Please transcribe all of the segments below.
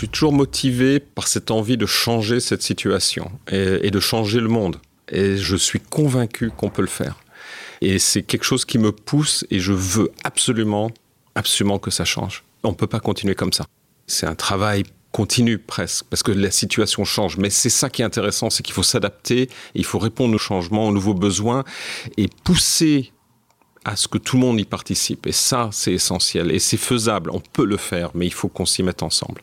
suis toujours motivé par cette envie de changer cette situation et, de changer le monde. Et je suis convaincu qu'on peut le faire. Et c'est quelque chose qui me pousse et je veux absolument, absolument que ça change. On ne peut pas continuer comme ça. C'est un travail continu presque, parce que la situation change. Mais c'est ça qui est intéressant, c'est qu'il faut s'adapter, il faut répondre aux changements, aux nouveaux besoins, et pousser à ce que tout le monde y participe. Et ça, c'est essentiel. Et c'est faisable, on peut le faire, mais il faut qu'on s'y mette ensemble.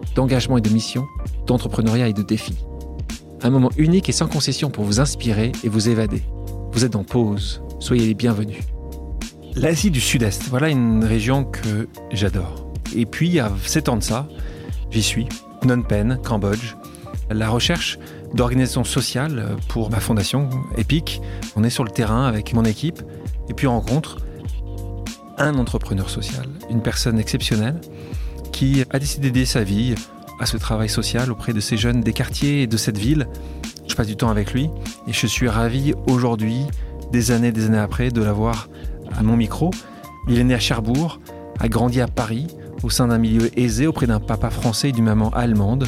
d'engagement et de mission, d'entrepreneuriat et de défis. Un moment unique et sans concession pour vous inspirer et vous évader. Vous êtes en pause, soyez les bienvenus. L'Asie du Sud-Est, voilà une région que j'adore. Et puis, a 7 ans de ça, j'y suis, Phnom Penh, Cambodge. La recherche d'organisation sociale pour ma fondation EPIC. On est sur le terrain avec mon équipe et puis on rencontre un entrepreneur social, une personne exceptionnelle qui a décidé d'aider sa vie à ce travail social auprès de ces jeunes des quartiers et de cette ville. Je passe du temps avec lui et je suis ravi aujourd'hui, des années, des années après, de l'avoir à mon micro. Il est né à Cherbourg, a grandi à Paris, au sein d'un milieu aisé auprès d'un papa français et d'une maman allemande.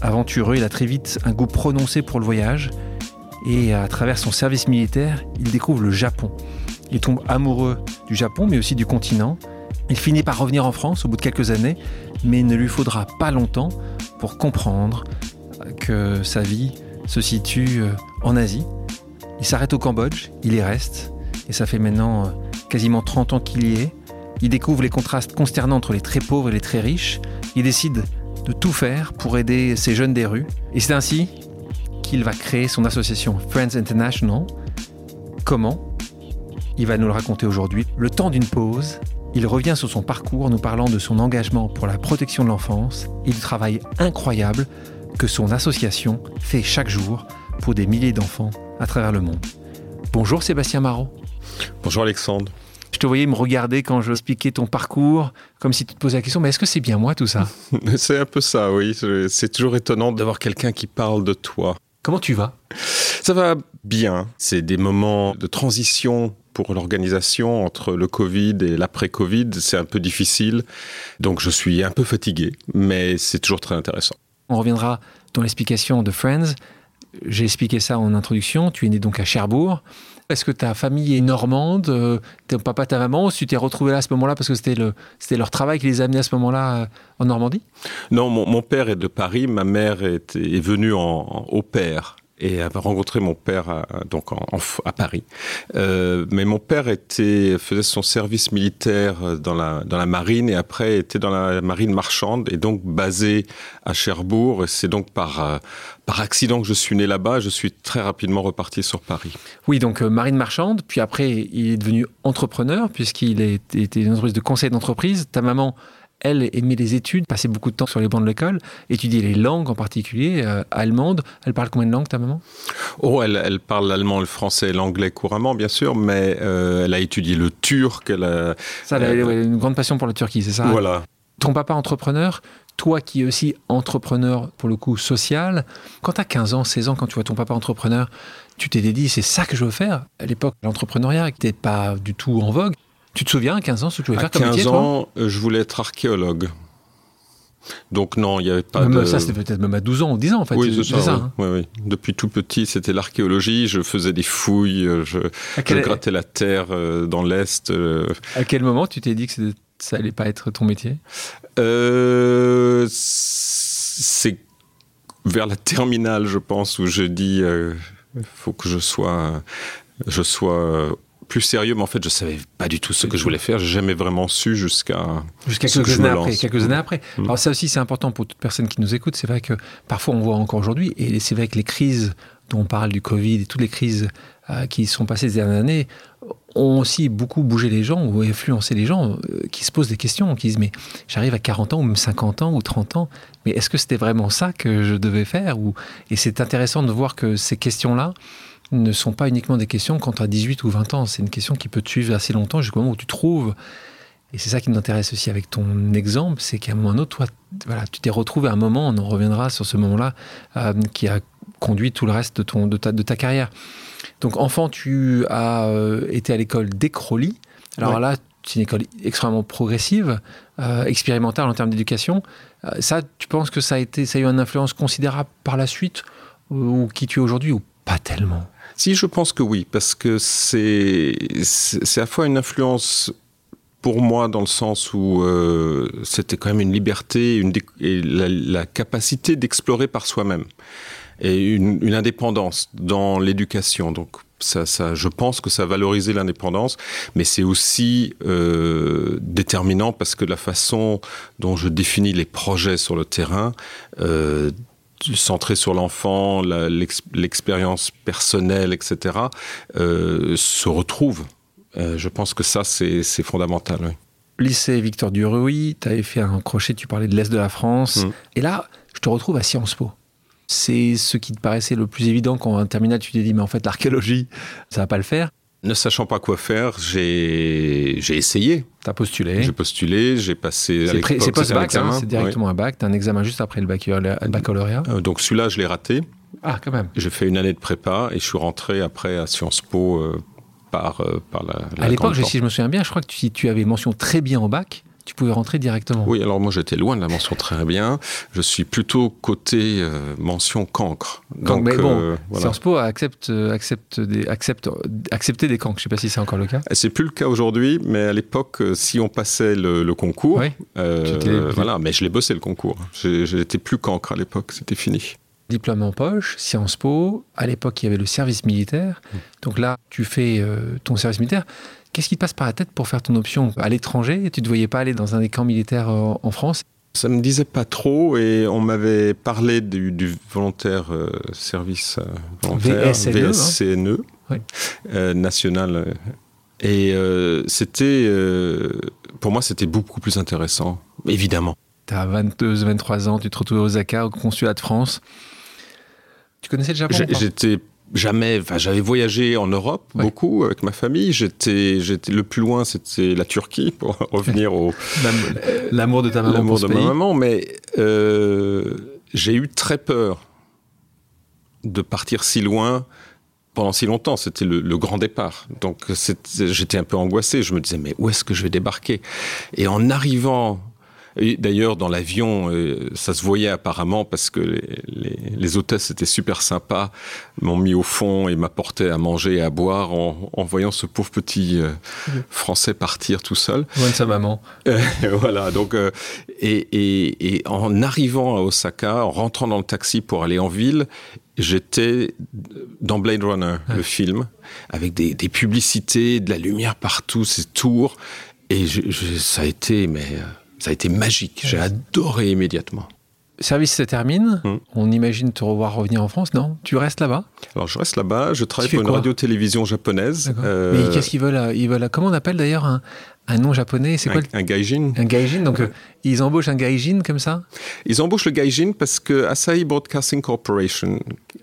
Aventureux, il a très vite un goût prononcé pour le voyage et à travers son service militaire, il découvre le Japon. Il tombe amoureux du Japon mais aussi du continent il finit par revenir en France au bout de quelques années, mais il ne lui faudra pas longtemps pour comprendre que sa vie se situe euh, en Asie. Il s'arrête au Cambodge, il y reste, et ça fait maintenant euh, quasiment 30 ans qu'il y est. Il découvre les contrastes consternants entre les très pauvres et les très riches. Il décide de tout faire pour aider ces jeunes des rues. Et c'est ainsi qu'il va créer son association Friends International. Comment? Il va nous le raconter aujourd'hui. Le temps d'une pause il revient sur son parcours nous parlant de son engagement pour la protection de l'enfance et du travail incroyable que son association fait chaque jour pour des milliers d'enfants à travers le monde. Bonjour Sébastien Marot. Bonjour Alexandre. Je te voyais me regarder quand je expliquais ton parcours, comme si tu te posais la question, mais est-ce que c'est bien moi tout ça? C'est un peu ça, oui. C'est toujours étonnant d'avoir quelqu'un qui parle de toi. Comment tu vas? Ça va bien. C'est des moments de transition pour l'organisation entre le Covid et l'après-Covid, c'est un peu difficile. Donc je suis un peu fatigué, mais c'est toujours très intéressant. On reviendra dans l'explication de Friends. J'ai expliqué ça en introduction. Tu es né donc à Cherbourg. Est-ce que ta famille est normande? Euh, Ton papa, ta maman? Ou tu t'es retrouvé là à ce moment-là parce que c'était, le, c'était leur travail qui les a amenés à ce moment-là euh, en Normandie? Non, mon, père est de Paris. Ma mère est, est venue en, au père et avait rencontré mon père à, donc à Paris. Euh, mais mon père faisait son service militaire dans la, dans la marine et après était dans la marine marchande et donc basé à Cherbourg. Et c'est donc par, euh, par accident que je suis né là-bas. Je suis très rapidement reparti sur Paris. Oui, donc euh, marine marchande. Puis après, il est devenu entrepreneur puisqu'il était une entreprise de conseil d'entreprise. Ta maman elle aimait les études, passait beaucoup de temps sur les bancs de l'école, étudiait les langues en particulier, euh, allemandes. Elle parle combien de langues, ta maman? Oh, elle, parle l'allemand, le français l'anglais couramment, bien sûr, mais euh, elle a étudié le turc. Elle a, ça, elle a une grande passion pour la Turquie, c'est ça? Voilà. Ton papa entrepreneur, toi qui es aussi entrepreneur, pour le coup, social, quand tu as 15 ans, 16 ans, quand tu vois ton papa entrepreneur, tu t'es dit, c'est ça que je veux faire? À l'époque, l'entrepreneuriat n'était pas du tout en vogue. Tu te souviens, à 15 ans, ce que tu voulais faire comme métier, 15 ans, euh, je voulais être archéologue. Donc non, il n'y avait pas de... Ça, c'était peut-être même à 12 ans ou 10 ans, en fait. Oui, c'est ça. Hein. oui. oui, Depuis tout petit, c'était l'archéologie. Je faisais des fouilles, euh, je, grattais la terre euh, dans l'Est. À quel moment tu t'es dit que ça allait pas être ton métier? C'est vers la terminale, je pense, où je dis il faut que je sois, je sois plus sérieux, mais en fait, je savais pas du tout ce que je voulais faire. J'ai jamais vraiment su jusqu'à jusqu'à quelques, années après, quelques années après. Alors ça aussi, c'est important pour toute personne qui nous écoute. C'est vrai que parfois on voit encore aujourd'hui, et c'est vrai que les crises dont on parle du Covid et toutes les crises euh, qui sont passées ces dernières années, ont aussi beaucoup bougé les gens ou influencé les gens euh, qui se posent des questions, qui disent mais j'arrive à 40 ans ou même 50 ans ou 30 ans, mais est-ce que c'était vraiment ça que je devais faire ou... Et c'est intéressant de voir que ces questions-là ne sont pas uniquement des questions quand tu as 18 ou 20 ans, c'est une question qui peut te suivre assez longtemps jusqu'au moment où tu trouves et c'est ça qui nous intéresse aussi avec ton exemple, c'est qu'à un moment ou un autre, toi, voilà, tu t'es retrouvé à un moment, on en reviendra sur ce moment-là, euh, qui a conduit tout le reste de, ton, de, ta, de ta carrière. Donc, enfant, tu as euh, été à l'école d'Ecroli. Alors là, c'est une école extrêmement progressive, euh, expérimentale en termes d'éducation. ça, tu penses que ça a, été, ça a eu une influence considérable par la suite, ou qui tu es aujourd'hui, ou pas tellement? Si, je pense que oui, parce que c'est à la fois une influence pour moi dans le sens où euh, c'était quand même une liberté une et la, capacité d'explorer par soi-même et une, indépendance dans l'éducation. Donc ça, ça, je pense que ça valorisait l'indépendance, mais c'est aussi euh, déterminant parce que la façon dont je définis les projets sur le terrain, euh, centré sur l'enfant, l'expérience personnelle, etc., euh, se retrouve euh, je pense que ça, c'est fondamental. Oui. Lycée Victor Duruy, tu avais fait un crochet, tu parlais de l'Est de la France. Mm. Et là, je te retrouve à Sciences Po. C'est ce qui te paraissait le plus évident quand en terminale, tu t'es dit, mais en fait, l'archéologie, ça va pas le faire. Ne sachant pas quoi faire, j'ai essayé. Tu as postulé. J'ai postulé, j'ai passé. C'est post-bac, hein, c'est directement un bac. Tu as un examen juste après le baccalauréat. Euh, donc celui-là, je l'ai raté. Ah, quand même. J'ai fait une année de prépa et je suis rentré après à Sciences Po euh, par, euh, par la, À l'époque, si je me souviens bien, je crois que si tu avais mention très bien au bac, tu pouvais rentrer directement. Oui, alors moi j'étais loin de la mention très bien. Je suis plutôt côté euh, mention cancre. Donc, mais bon, euh, Sciences Po accepte, accepte des, accepte, accepter des cancres. Je ne sais pas si c'est encore le cas. C'est plus le cas aujourd'hui, mais à l'époque, si on passait le, concours, voilà, mais je l'ai bossé le concours. J'étais plus cancre à l'époque, c'était fini diplôme en poche, Sciences Po. À l'époque, il y avait le service militaire. Mmh. Donc là, tu fais euh, ton service militaire. Qu'est-ce qui te passe par la tête pour faire ton option à l'étranger Tu ne te voyais pas aller dans un des camps militaires euh, en France? Ça me disait pas trop et on m'avait parlé du, volontaire euh, service volontaire VSCNE, hein. national et c'était pour moi c'était beaucoup plus intéressant évidemment. Tu as 22 23 ans, tu te retrouves à Osaka au consulat de France. Tu connaissais le Japon J'étais jamais. j'avais voyagé en Europe beaucoup avec ma famille. J'étais, j'étais le plus loin, c'était la Turquie pour revenir au l'amour de ta maman. L'amour de ma maman, mais euh, j'ai eu très peur de partir si loin pendant si longtemps. C'était le, le, grand départ. Donc j'étais un peu angoissé. Je me disais mais où est-ce que je vais débarquer? Et en arrivant D'ailleurs, dans l'avion, euh, ça se voyait apparemment parce que les, les, hôtesses étaient super sympas, m'ont mis au fond et m'apportaient à manger et à boire en, en voyant ce pauvre petit euh, Français partir tout seul. Loin de sa maman. Euh, voilà, donc, et, et, et, en arrivant à Osaka, en rentrant dans le taxi pour aller en ville, j'étais dans Blade Runner, le film, avec des, des, publicités, de la lumière partout, ces tours, et je, je, ça a été, mais ça a été magique. J'ai adoré immédiatement. Service se termine. Hmm. On imagine te revoir revenir en France, non? Tu restes là-bas? Alors je reste là-bas. Je travaille pour une radio-télévision japonaise. Euh, Mais qu'est-ce qu'ils veulent Ils veulent. Comment on appelle d'ailleurs un, un, nom japonais? C'est quoi Un, gaijin. Un gaijin. Donc euh, ils embauchent un gaijin comme ça? Ils embauchent le gaijin parce que Asahi Broadcasting Corporation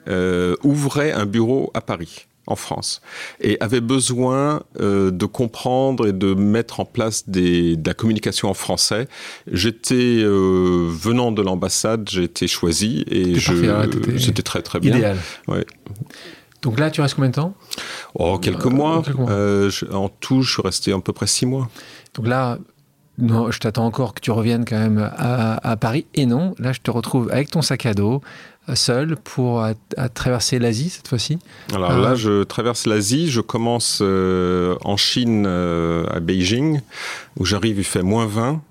euh, ouvrait un bureau à Paris en France et avait besoin euh, de comprendre et de mettre en place des, de la communication en français. J'étais euh, venant de l'ambassade, j'ai été choisi et c'était très très bien. Idéal. Donc là, tu restes combien de temps? Oh, quelques euh, mois. en tout, je suis resté à peu près six mois. Donc là, non, je t'attends encore que tu reviennes quand même à, à, Paris. Et non, là, je te retrouve avec ton sac à dos, seul pour à, traverser l'Asie cette fois-ci Alors là, euh, je traverse l'Asie. Je commence euh, en Chine, euh, à Beijing, où j'arrive, il fait moins 20.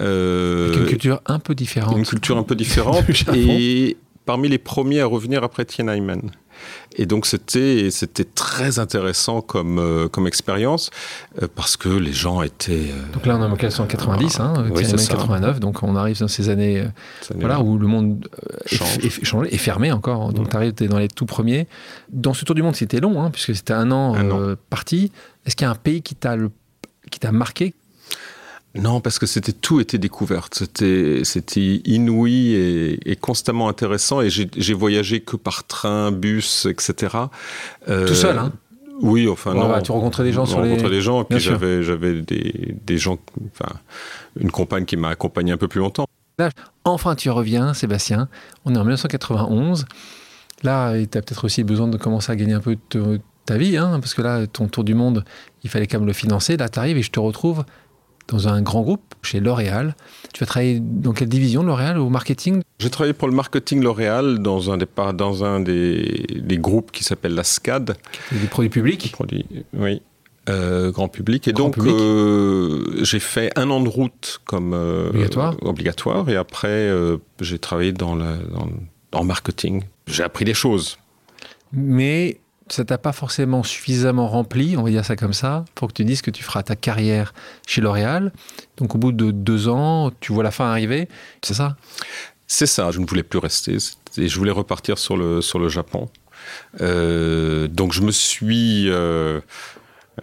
Avec une culture un peu différente. Une culture un peu différente. et parmi les premiers à revenir après Tiananmen. Et donc c'était c'était très intéressant comme euh, comme expérience euh, parce que les gens étaient. Euh, donc là on est en 1990, hein, oui, 89, donc on arrive dans ces années, voilà où le monde est, changé, est fermé encore. Donc tu arrives dans les tout premiers. Dans ce tour du monde c'était long hein, puisque c'était un an, an. parti. Est-ce qu'il y a un pays qui t'a qui t'a marqué non, parce que c'était tout était découverte. C'était c'était inouï et, constamment intéressant. Et j'ai voyagé que par train, bus, etc. Euh, tout seul, hein? Oui, enfin non. Bah, tu rencontrais des gens sur les. rencontrais des gens. Et puis j'avais j'avais des, des gens, enfin une compagne qui m'a accompagné un peu plus longtemps. enfin, tu reviens, Sébastien. On est en 1991. Là, tu as peut-être aussi besoin de commencer à gagner un peu de ta vie, hein, parce que là, ton tour du monde, il fallait quand même le financer. Là, tu arrives et je te retrouve dans un grand groupe chez L'Oréal. Tu as travaillé dans quelle division de L'Oréal au marketing? J'ai travaillé pour le marketing L'Oréal dans un des, dans un des, des groupes qui s'appelle la SCAD. Des produits publics? Produits, Oui. Euh, grand public. Et donc, euh, j'ai fait un an de route comme euh, obligatoire. obligatoire. Et après, j'ai travaillé dans dans, marketing. J'ai appris des choses. Mais ça t'a pas forcément suffisamment rempli, on va dire ça comme ça, pour que tu dises que tu feras ta carrière chez L'Oréal. Donc au bout de deux ans, tu vois la fin arriver, c'est ça? C'est ça, je ne voulais plus rester et je voulais repartir sur le, sur le Japon. Euh, donc je me suis euh,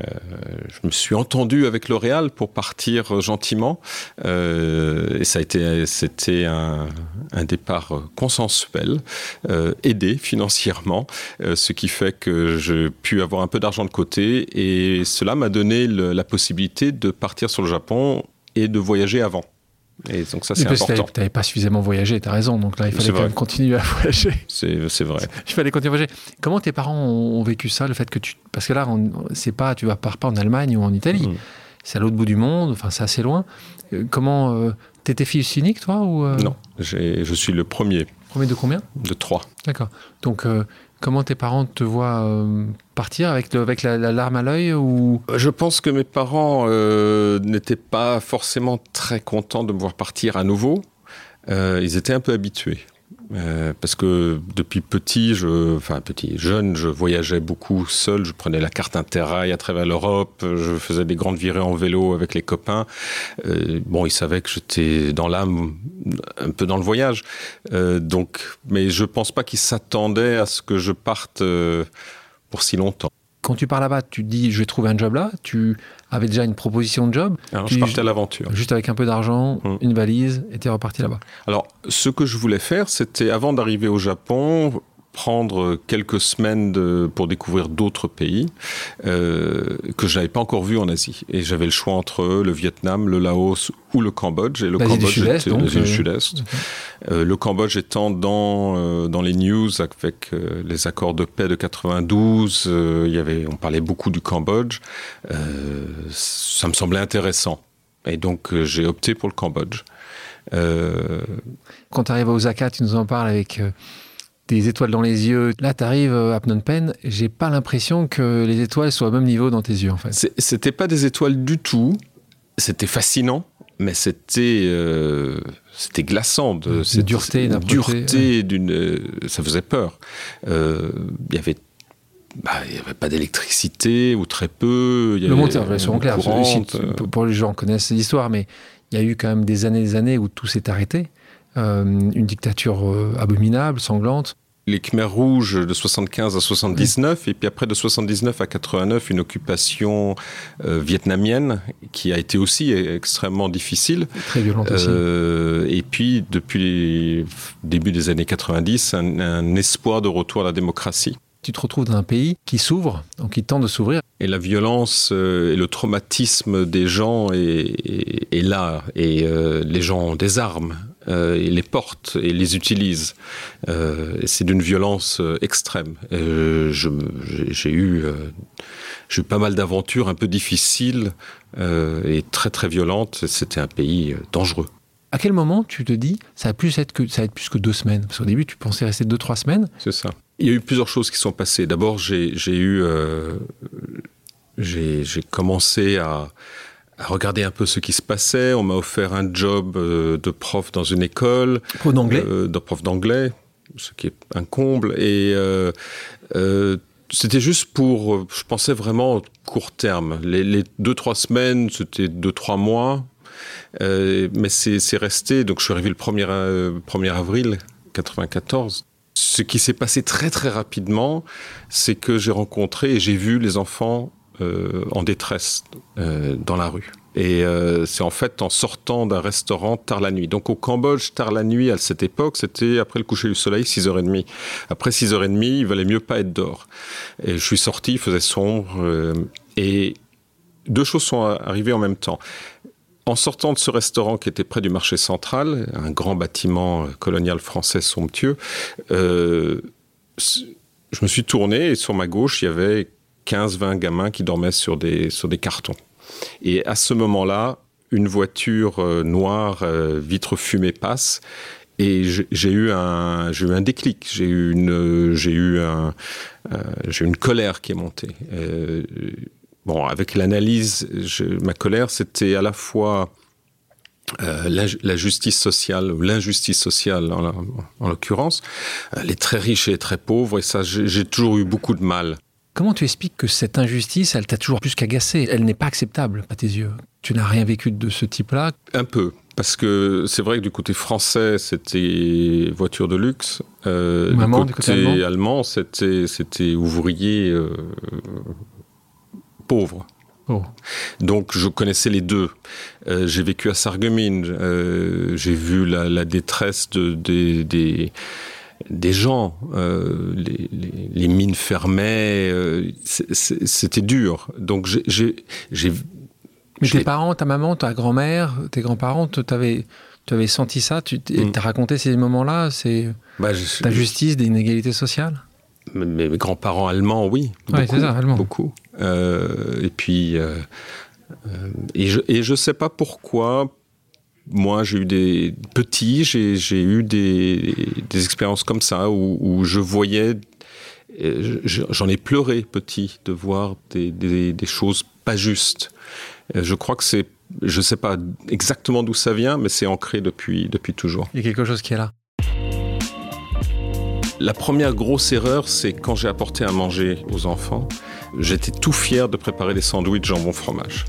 euh, je me suis entendu avec L'Oréal pour partir gentiment. Euh, et ça a été, c'était un, départ consensuel, euh, aidé financièrement, ce qui fait que j'ai pu avoir un peu d'argent de côté. Et cela m'a donné la possibilité de partir sur le Japon et de voyager avant. Et donc ça, c'est important. Tu n'avais pas suffisamment voyagé, tu as raison. Donc là, il fallait quand même continuer à voyager. C'est vrai. Il fallait continuer à voyager. Comment tes parents ont, vécu ça, le fait que tu... Parce que là, c'est pas, tu vas pas en Allemagne ou en Italie. Mm. C'est à l'autre bout du monde, enfin, c'est assez loin. Euh, comment... Euh, T'étais fils unique, toi ou euh? Non, je suis le premier. Premier de combien? De trois. D'accord. Donc, Comment tes parents te voient euh, partir avec, la, larme à l'œil ou? Je pense que mes parents euh, n'étaient pas forcément très contents de me voir partir à nouveau. Euh, ils étaient un peu habitués. Euh, parce que depuis petit, je, enfin petit, jeune, je voyageais beaucoup seul. Je prenais la carte Interrail à travers l'Europe. Je faisais des grandes virées en vélo avec les copains. Euh, bon, ils savaient que j'étais dans l'âme, un peu dans le voyage. Euh, donc, mais je pense pas qu'ils s'attendaient à ce que je parte pour si longtemps. Quand tu pars là-bas, tu te dis je vais trouver un job là. Tu avais déjà une proposition de job. Alors, je partais à l'aventure. Juste avec un peu d'argent, hum. une valise, et tu es reparti là-bas. Alors, ce que je voulais faire, c'était avant d'arriver au Japon, prendre quelques semaines de, pour découvrir d'autres pays euh, que je n'avais pas encore vus en Asie. Et j'avais le choix entre le Vietnam, le Laos ou le Cambodge. Et le Cambodge était le euh, sud-est. Euh, le Cambodge étant dans, euh, dans les news avec euh, les accords de paix de 92, il y avait, on parlait beaucoup du Cambodge. ça me semblait intéressant. Et donc j'ai opté pour le Cambodge. Quand tu arrives à Osaka, tu nous en parles avec des étoiles dans les yeux. Là, tu arrives à Phnom Penh, j'ai pas l'impression que les étoiles soient au même niveau dans tes yeux, en fait. C'était pas des étoiles du tout. C'était fascinant, mais c'était euh, c'était glaçant. De, cette dureté, dureté d'une, euh, ça faisait peur. Euh, il y avait bah, il n'y avait pas d'électricité ou très peu. le monde, soyons clairs, pour les gens connaissent l'histoire, mais il y a eu quand même des années et des années où tout s'est arrêté. Euh, une dictature euh, abominable, sanglante les Khmers rouges de 75 à 79 et puis après de 79 à 89 une occupation euh, vietnamienne qui a été aussi extrêmement difficile très violente aussi et puis depuis le début des années 90 un, espoir de retour à la démocratie tu te retrouves dans un pays qui s'ouvre, donc qui tente de s'ouvrir. Et la violence et le traumatisme des gens est, là. Et les gens ont des armes euh, les portent et les utilisent. Euh, c'est d'une violence euh, extrême. j'ai eu, eu pas mal d'aventures un peu difficiles et très très violentes. C'était un pays dangereux. À quel moment tu te dis ça va plus être que ça va être plus que deux semaines? Parce qu'au début tu pensais rester deux trois semaines. C'est ça. Il y a eu plusieurs choses qui sont passées. D'abord j'ai eu j'ai commencé à à regarder un peu ce qui se passait. On m'a offert un job euh, de prof dans une école. Prof d'anglais? Euh, De prof d'anglais. ce qui est un comble. Et euh, euh, c'était juste pour, je pensais vraiment court terme. Les, les deux trois semaines, c'était deux trois mois, euh, mais c'est resté. Donc je suis arrivé le 1er, 1er avril 94. Ce qui s'est passé très très rapidement, c'est que j'ai rencontré et j'ai vu les enfants en détresse euh, dans la rue. Et euh, c'est en fait en sortant d'un restaurant tard la nuit. Donc au Cambodge, tard la nuit, à cette époque, c'était après le coucher du soleil, 6h30. Après 6h30, il valait mieux pas être dehors. Et je suis sorti, il faisait sombre. Euh, et deux choses sont arrivées en même temps. En sortant de ce restaurant qui était près du marché central, un grand bâtiment colonial français somptueux, euh, je me suis tourné et sur ma gauche, il y avait 15-20 gamins qui dormaient sur des, sur des cartons. Et à ce moment-là, une voiture euh, noire, euh, vitre fumée passe. Et j'ai eu un, j'ai eu un déclic. J'ai eu une, j'ai eu un, euh, j'ai une colère qui est montée. Euh, bon, avec l'analyse, ma colère, c'était à la fois euh, la, justice sociale l'injustice sociale en, en l'occurrence, euh, les très riches et les très pauvres. Et ça, j'ai toujours eu beaucoup de mal Comment tu expliques que cette injustice, elle t'a toujours plus qu'agacé? Elle n'est pas acceptable à tes yeux. Tu n'as rien vécu de ce type-là? Un peu. Parce que c'est vrai que du côté français, c'était voiture de luxe. Euh, du, côté du côté allemand, allemand c'était, c'était ouvrier euh, pauvre. Oh. Donc je connaissais les deux. Euh, j'ai vécu à Sarreguemines. J'ai vu la, la détresse de, des, des des gens, euh, les, les, les, mines fermaient, euh, c'était dur. Donc j'ai... Mais tes parents, ta maman, ta grand-mère, tes grands-parents, tu avais, avais senti ça? Tu mm. as raconté ces moments-là? C'est bah, justice des inégalités sociales? Mes, mes grands-parents allemands, oui. Ouais, c'est ça, allemands. Beaucoup. Euh, et puis... Euh, et je ne et je sais pas pourquoi, moi, j'ai eu des petits, j'ai eu des, des, expériences comme ça où, où je voyais, j'en ai pleuré petit de voir des, des, des, choses pas justes. Je crois que c'est, je sais pas exactement d'où ça vient, mais c'est ancré depuis, depuis toujours. Il y a quelque chose qui est là. La première grosse erreur, c'est quand j'ai apporté à manger aux enfants, j'étais tout fier de préparer des sandwichs jambon fromage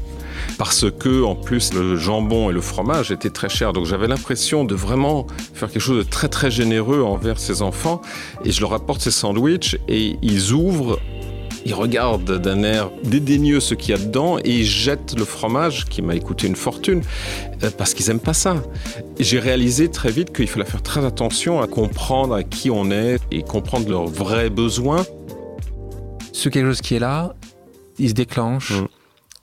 parce que en plus le jambon et le fromage étaient très chers. Donc j'avais l'impression de vraiment faire quelque chose de très très généreux envers ces enfants. Et je leur apporte ces sandwichs et ils ouvrent ils regardent d'un air dédaigneux ce qu'il y a dedans et ils jettent le fromage qui m'a coûté une fortune euh, parce qu'ils aiment pas ça. J'ai réalisé très vite qu'il fallait faire très attention à comprendre à qui on est et comprendre leurs vrais besoins. Ce quelque chose qui est là, il se déclenche. Mmh.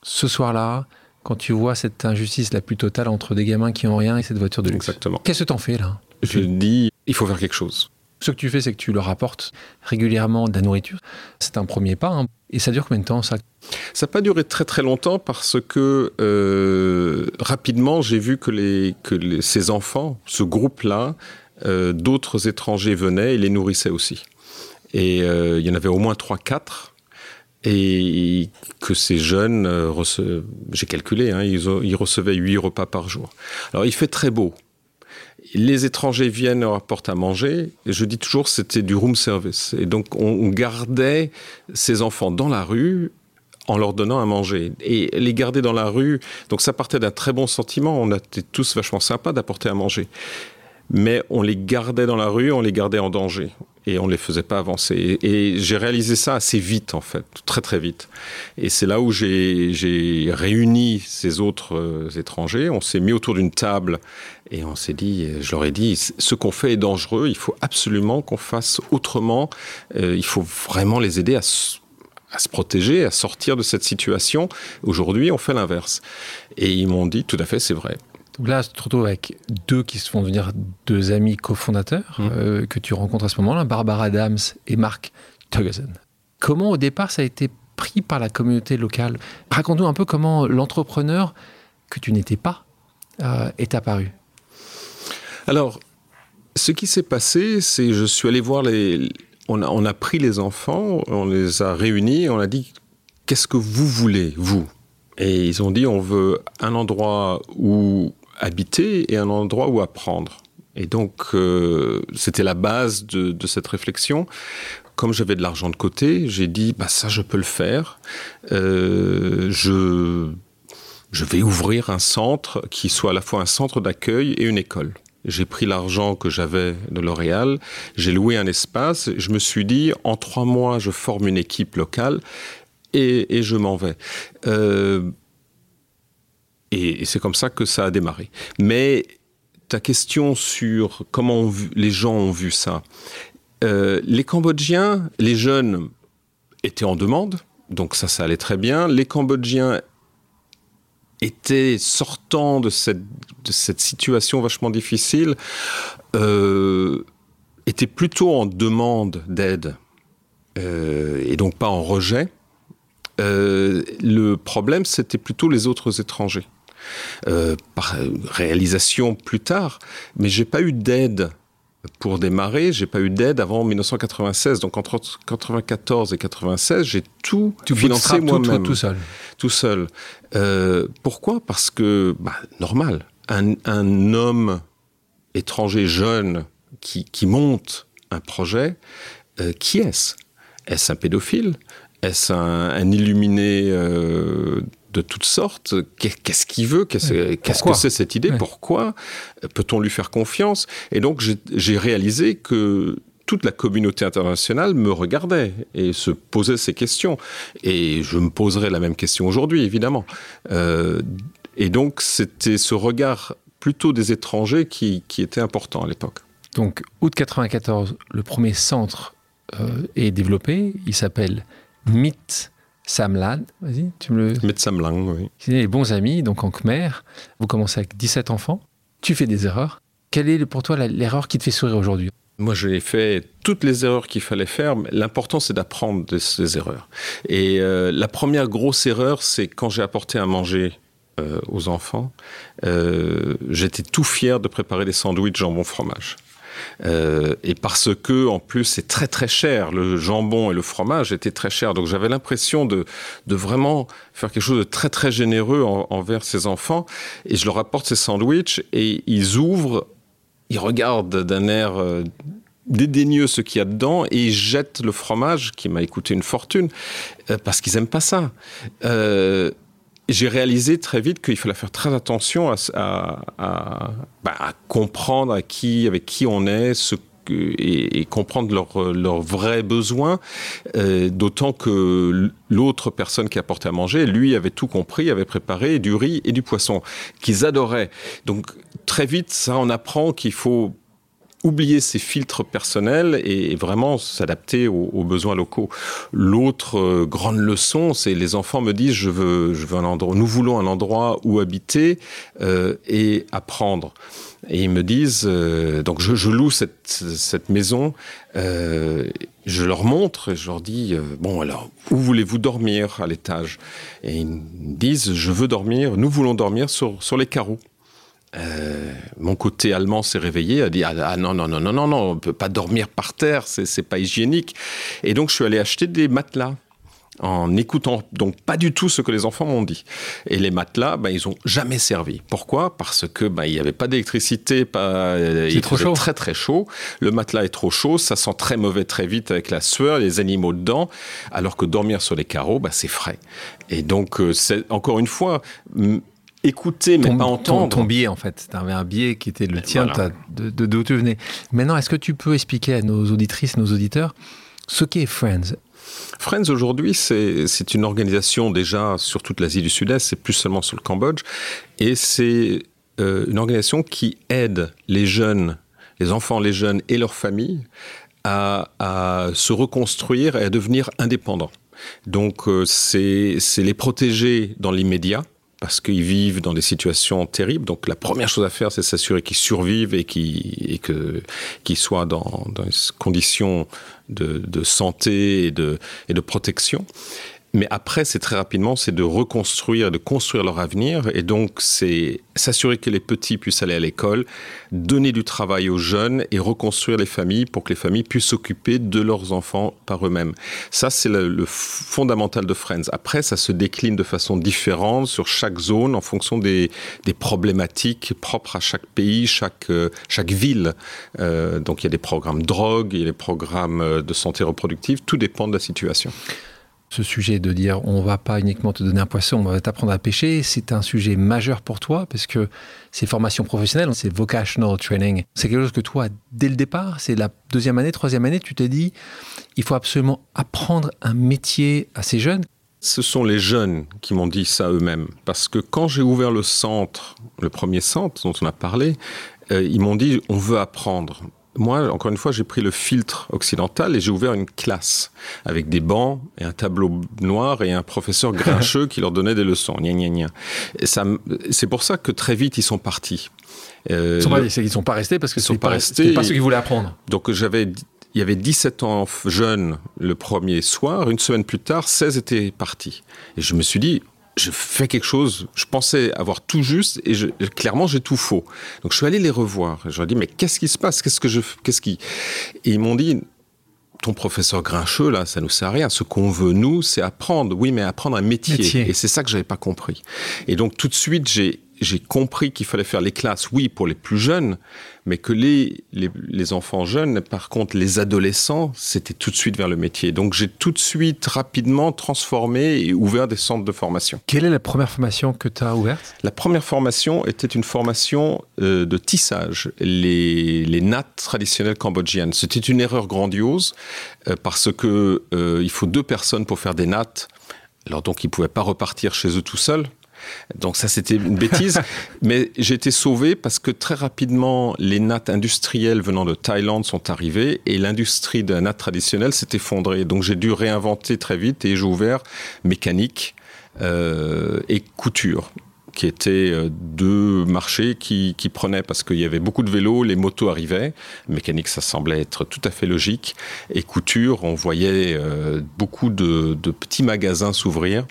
Ce soir-là, quand tu vois cette injustice la plus totale entre des gamins qui ont rien et cette voiture de luxe. Exactement. Qu'est-ce que t'en fais là? Je dis, il faut faire quelque chose. Ce que tu fais, c'est que tu leur apportes régulièrement de la nourriture. C'est un premier pas. Hein. Et ça dure combien de temps ça? Ça n'a pas duré très très longtemps parce que euh, rapidement, j'ai vu que, les, que les, ces enfants, ce groupe-là, euh, d'autres étrangers venaient et les nourrissaient aussi. Et euh, il y en avait au moins 3-4 et que ces jeunes, euh, j'ai calculé, hein, ils, recevaient huit repas par jour. Alors il fait très beau. Les étrangers viennent leur apportent à manger. Et je dis toujours c'était du room service. Et donc on, on gardait ces enfants dans la rue en leur donnant à manger. Et les garder dans la rue, donc ça partait d'un très bon sentiment. On était tous vachement sympas d'apporter à manger. Mais on les gardait dans la rue, on les gardait en danger et on les faisait pas avancer. Et, j'ai réalisé ça assez vite, en fait, très très vite. Et c'est là où j'ai réuni ces autres euh, étrangers. On s'est mis autour d'une table et on s'est dit, je leur ai dit, ce qu'on fait est dangereux. Il faut absolument qu'on fasse autrement. Euh, il faut vraiment les aider à se protéger, à sortir de cette situation. Aujourd'hui, on fait l'inverse. Et ils m'ont dit, tout à fait, c'est vrai. Donc là, tu te retrouves avec deux qui se font devenir deux amis cofondateurs mmh. euh, que tu rencontres à ce moment-là, Barbara Adams et Mark Tuggerson. Comment au départ ça a été pris par la communauté locale? Raconte-nous un peu comment l'entrepreneur que tu n'étais pas euh, est apparu. Alors, ce qui s'est passé, c'est je suis allé voir les. On a, on a pris les enfants, on les a réunis, on a dit qu'est-ce que vous voulez, vous? Et ils ont dit on veut un endroit où habiter et un endroit où apprendre. Et donc, euh, c'était la base de, cette réflexion. Comme j'avais de l'argent de côté, j'ai dit, bah ça, je peux le faire. Euh, je, je vais ouvrir un centre qui soit à la fois un centre d'accueil et une école. J'ai pris l'argent que j'avais de L'Oréal, j'ai loué un espace, je me suis dit, en trois mois, je forme une équipe locale et, et je m'en vais. Euh, et, c'est comme ça que ça a démarré. Mais ta question sur comment les gens ont vu ça, euh, les Cambodgiens, les jeunes étaient en demande, donc ça, ça allait très bien. Les Cambodgiens étaient sortant de cette, situation vachement difficile, euh, étaient plutôt en demande d'aide euh, et donc pas en rejet. Le problème, c'était plutôt les autres étrangers. Euh, par réalisation plus tard, mais j'ai pas eu d'aide pour démarrer, j'ai pas eu d'aide avant 1996. Donc entre 94 et 96, j'ai tout tu financé moi-même, tout, tout, seul. Tout seul. Euh, pourquoi? Parce que bah, normal, un, un, homme étranger jeune qui, qui monte un projet, euh, qui est-ce? Est-ce un pédophile? Est-ce un, un, illuminé euh, de toutes sortes. Qu'est-ce qu'il veut? Qu'est-ce qu que c'est cette idée? Pourquoi Peut-on lui faire confiance? Et donc j'ai réalisé que toute la communauté internationale me regardait et se posait ces questions. Et je me poserai la même question aujourd'hui, évidemment. Euh, et donc c'était ce regard plutôt des étrangers qui, qui était important à l'époque. Donc, août 94, le premier centre euh, est développé. Il s'appelle MIT Samlad, vas-y, tu me le. Metsamlang, oui. Les bons amis, donc en Khmer. Vous commencez avec 17 enfants. Tu fais des erreurs. Quelle est pour toi l'erreur qui te fait sourire aujourd'hui? Moi, j'ai fait toutes les erreurs qu'il fallait faire. mais L'important, c'est d'apprendre de ces erreurs. Et euh, la première grosse erreur, c'est quand j'ai apporté à manger euh, aux enfants. Euh, J'étais tout fier de préparer des sandwichs jambon fromage. Euh, et parce que en plus c'est très très cher, le jambon et le fromage étaient très chers, donc j'avais l'impression de, de vraiment faire quelque chose de très très généreux en, envers ces enfants. Et je leur apporte ces sandwichs et ils ouvrent, ils regardent d'un air euh, dédaigneux ce qu'il y a dedans et ils jettent le fromage qui m'a coûté une fortune euh, parce qu'ils aiment pas ça. J'ai réalisé très vite qu'il fallait faire très attention à, à, à, bah, à, comprendre à qui, avec qui on est, ce et, et, comprendre leurs leur vrais besoins, euh, d'autant que l'autre personne qui apportait à manger, lui avait tout compris, avait préparé du riz et du poisson qu'ils adoraient. Donc très vite, ça on apprend qu'il faut oublier ses filtres personnels et vraiment s'adapter aux, besoins locaux. L'autre euh, grande leçon, c'est les enfants me disent je veux, je veux un endroit, nous voulons un endroit où habiter euh, et apprendre. Et ils me disent euh, donc je, je loue cette, cette maison, euh, je leur montre et je leur dis euh, bon alors où voulez-vous dormir à l'étage? Et ils me disent je veux dormir, nous voulons dormir sur, sur les carreaux. Euh, mon côté allemand s'est réveillé, a dit ah, ah, non non non non non non on peut pas dormir par terre c'est pas hygiénique. Et donc je suis allé acheter des matelas en écoutant donc pas du tout ce que les enfants m'ont dit. Et les matelas ben, ils ont jamais servi. Pourquoi? Parce que ben, il n'y avait pas d'électricité pas il trop chaud. très très chaud. Le matelas est trop chaud ça sent très mauvais très vite avec la sueur les animaux dedans. Alors que dormir sur les carreaux ben, c'est frais. Et donc euh, c'est encore une fois écouter mais ton, pas entendre. Ton, ton biais en fait, tu avais un biais qui était le tien voilà. de d'où de, tu venais. Maintenant, est-ce que tu peux expliquer à nos auditrices, nos auditeurs, ce qu'est Friends? Friends aujourd'hui, c'est une organisation déjà sur toute l'Asie du Sud-Est, c'est plus seulement sur le Cambodge, et c'est euh, une organisation qui aide les jeunes, les enfants, les jeunes et leurs familles à, à se reconstruire et à devenir indépendants. Donc euh, c'est les protéger dans l'immédiat, parce qu'ils vivent dans des situations terribles. Donc la première chose à faire, c'est s'assurer qu'ils survivent et qu'ils qu soient dans, des conditions de, santé et de protection. Mais après, c'est très rapidement, c'est de reconstruire, de construire leur avenir. Et donc, c'est s'assurer que les petits puissent aller à l'école, donner du travail aux jeunes et reconstruire les familles pour que les familles puissent s'occuper de leurs enfants par eux-mêmes. Ça, c'est le, fondamental de Friends. Après, ça se décline de façon différente sur chaque zone en fonction des, des problématiques propres à chaque pays, chaque, euh, chaque ville. Euh, donc, il y a des programmes drogue, il y a des programmes euh, de santé reproductive. Tout dépend de la situation ce sujet de dire on va pas uniquement te donner un poisson, on va t'apprendre à pêcher, c'est un sujet majeur pour toi parce que c'est formation professionnelle, c'est vocational training. C'est quelque chose que toi, dès le départ, c'est la deuxième année, troisième année, tu t'es dit il faut absolument apprendre un métier à ces jeunes. Ce sont les jeunes qui m'ont dit ça eux-mêmes. Parce que quand j'ai ouvert le centre, le premier centre dont on a parlé, euh, ils m'ont dit on veut apprendre moi, encore une fois, j'ai pris le filtre occidental et j'ai ouvert une classe avec des bancs et un tableau noir et un professeur grincheux qui leur donnait des leçons. Gna, gna, gna. c'est pour ça que très vite ils sont partis. Euh, ils sont pas, ils sont pas restés parce que c'est pas, pas restés. pas ce qu'ils voulaient apprendre. Donc j'avais il y avait 17 ans jeunes le premier soir. Une semaine plus tard, 16 étaient partis. Et je me suis dit, je fais quelque chose, je pensais avoir tout juste et je, clairement j'ai tout faux. Donc je suis allé les revoir. Je leur ai dit mais qu'est-ce qui se passe? Qu'est-ce que je qu'est-ce qui? Et ils m'ont dit ton professeur grincheux là, ça nous sert à rien. Ce qu'on veut nous, c'est apprendre. Oui, mais apprendre un métier. métier. Et c'est ça que j'avais pas compris. Et donc tout de suite j'ai j'ai compris qu'il fallait faire les classes, oui, pour les plus jeunes, mais que les, les, enfants jeunes, par contre, les adolescents, c'était tout de suite vers le métier. Donc j'ai tout de suite, rapidement transformé et ouvert des centres de formation. Quelle est la première formation que tu as ouverte? La première formation était une formation euh, de tissage, les, les nattes traditionnelles cambodgiennes. C'était une erreur grandiose euh, parce que euh, il faut deux personnes pour faire des nattes. Alors donc ils pouvaient pas repartir chez eux tout seuls donc ça, c'était une bêtise. Mais j'ai été sauvé parce que très rapidement, les nattes industrielles venant de Thaïlande sont arrivées et l'industrie de la natte traditionnelle s'est effondrée. Donc j'ai dû réinventer très vite et j'ai ouvert mécanique euh, et couture qui étaient euh, deux marchés qui, qui prenaient parce qu'il y avait beaucoup de vélos, les motos arrivaient, mécanique ça semblait être tout à fait logique, et couture on voyait euh, beaucoup de, de, petits magasins s'ouvrir,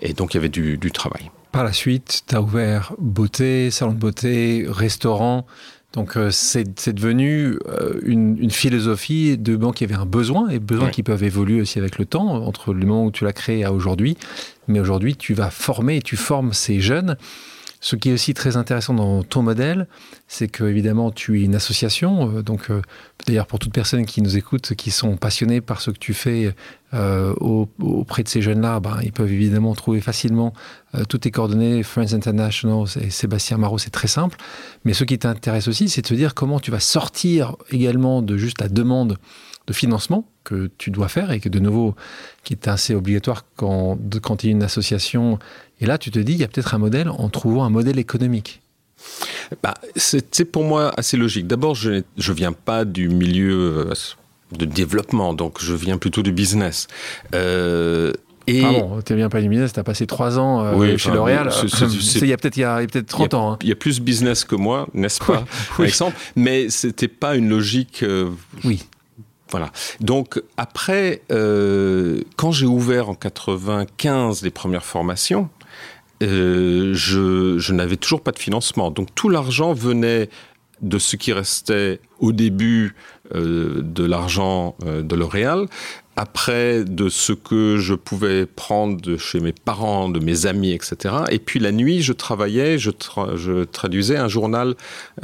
et donc il y avait du, du travail. Par la suite, tu as ouvert beauté, salon de beauté, restaurant. Donc euh, c'est devenu euh, une, philosophie de banque qui avait un besoin, et besoins qui peuvent évoluer aussi avec le temps, entre le moment où tu l'as créé à aujourd'hui. Mais aujourd'hui, tu vas former et tu formes ces jeunes ce qui est aussi très intéressant dans ton modèle, c'est que évidemment tu es une association. Euh, donc, euh, d'ailleurs, pour toutes personnes qui nous écoutent, qui sont passionnées par ce que tu fais euh, auprès de ces jeunes-là, ben, ils peuvent évidemment trouver facilement toutes tes coordonnées, Friends International et Sébastien Marot, c'est très simple. Mais ce qui t'intéresse aussi, c'est de te dire comment tu vas sortir également de juste la demande de financement que tu dois faire et que de nouveau, qui est assez obligatoire quand, quand tu es une association. Et là, tu te dis, il y a peut-être un modèle en trouvant un modèle économique. Bah, c'est pour moi assez logique. D'abord, je ne viens pas du milieu euh, de développement, donc je viens plutôt du business. Euh, et... Pardon, tu viens pas du business, tu as passé trois ans euh, chez L'Oréal. Il y a peut-être peut 30 ans. Hein. Il y a plus business que moi, n'est-ce pas, par exemple? Mais c'était pas une logique euh, oui. Voilà. Donc après, euh, quand j'ai ouvert en 95 les premières formations, euh, je, n'avais toujours pas de financement. Donc tout l'argent venait de ce qui restait au début euh, de l'argent de L'Oréal, après de ce que je pouvais prendre de chez mes parents, de mes amis, etc. Et puis la nuit, je travaillais, je, traduisais un journal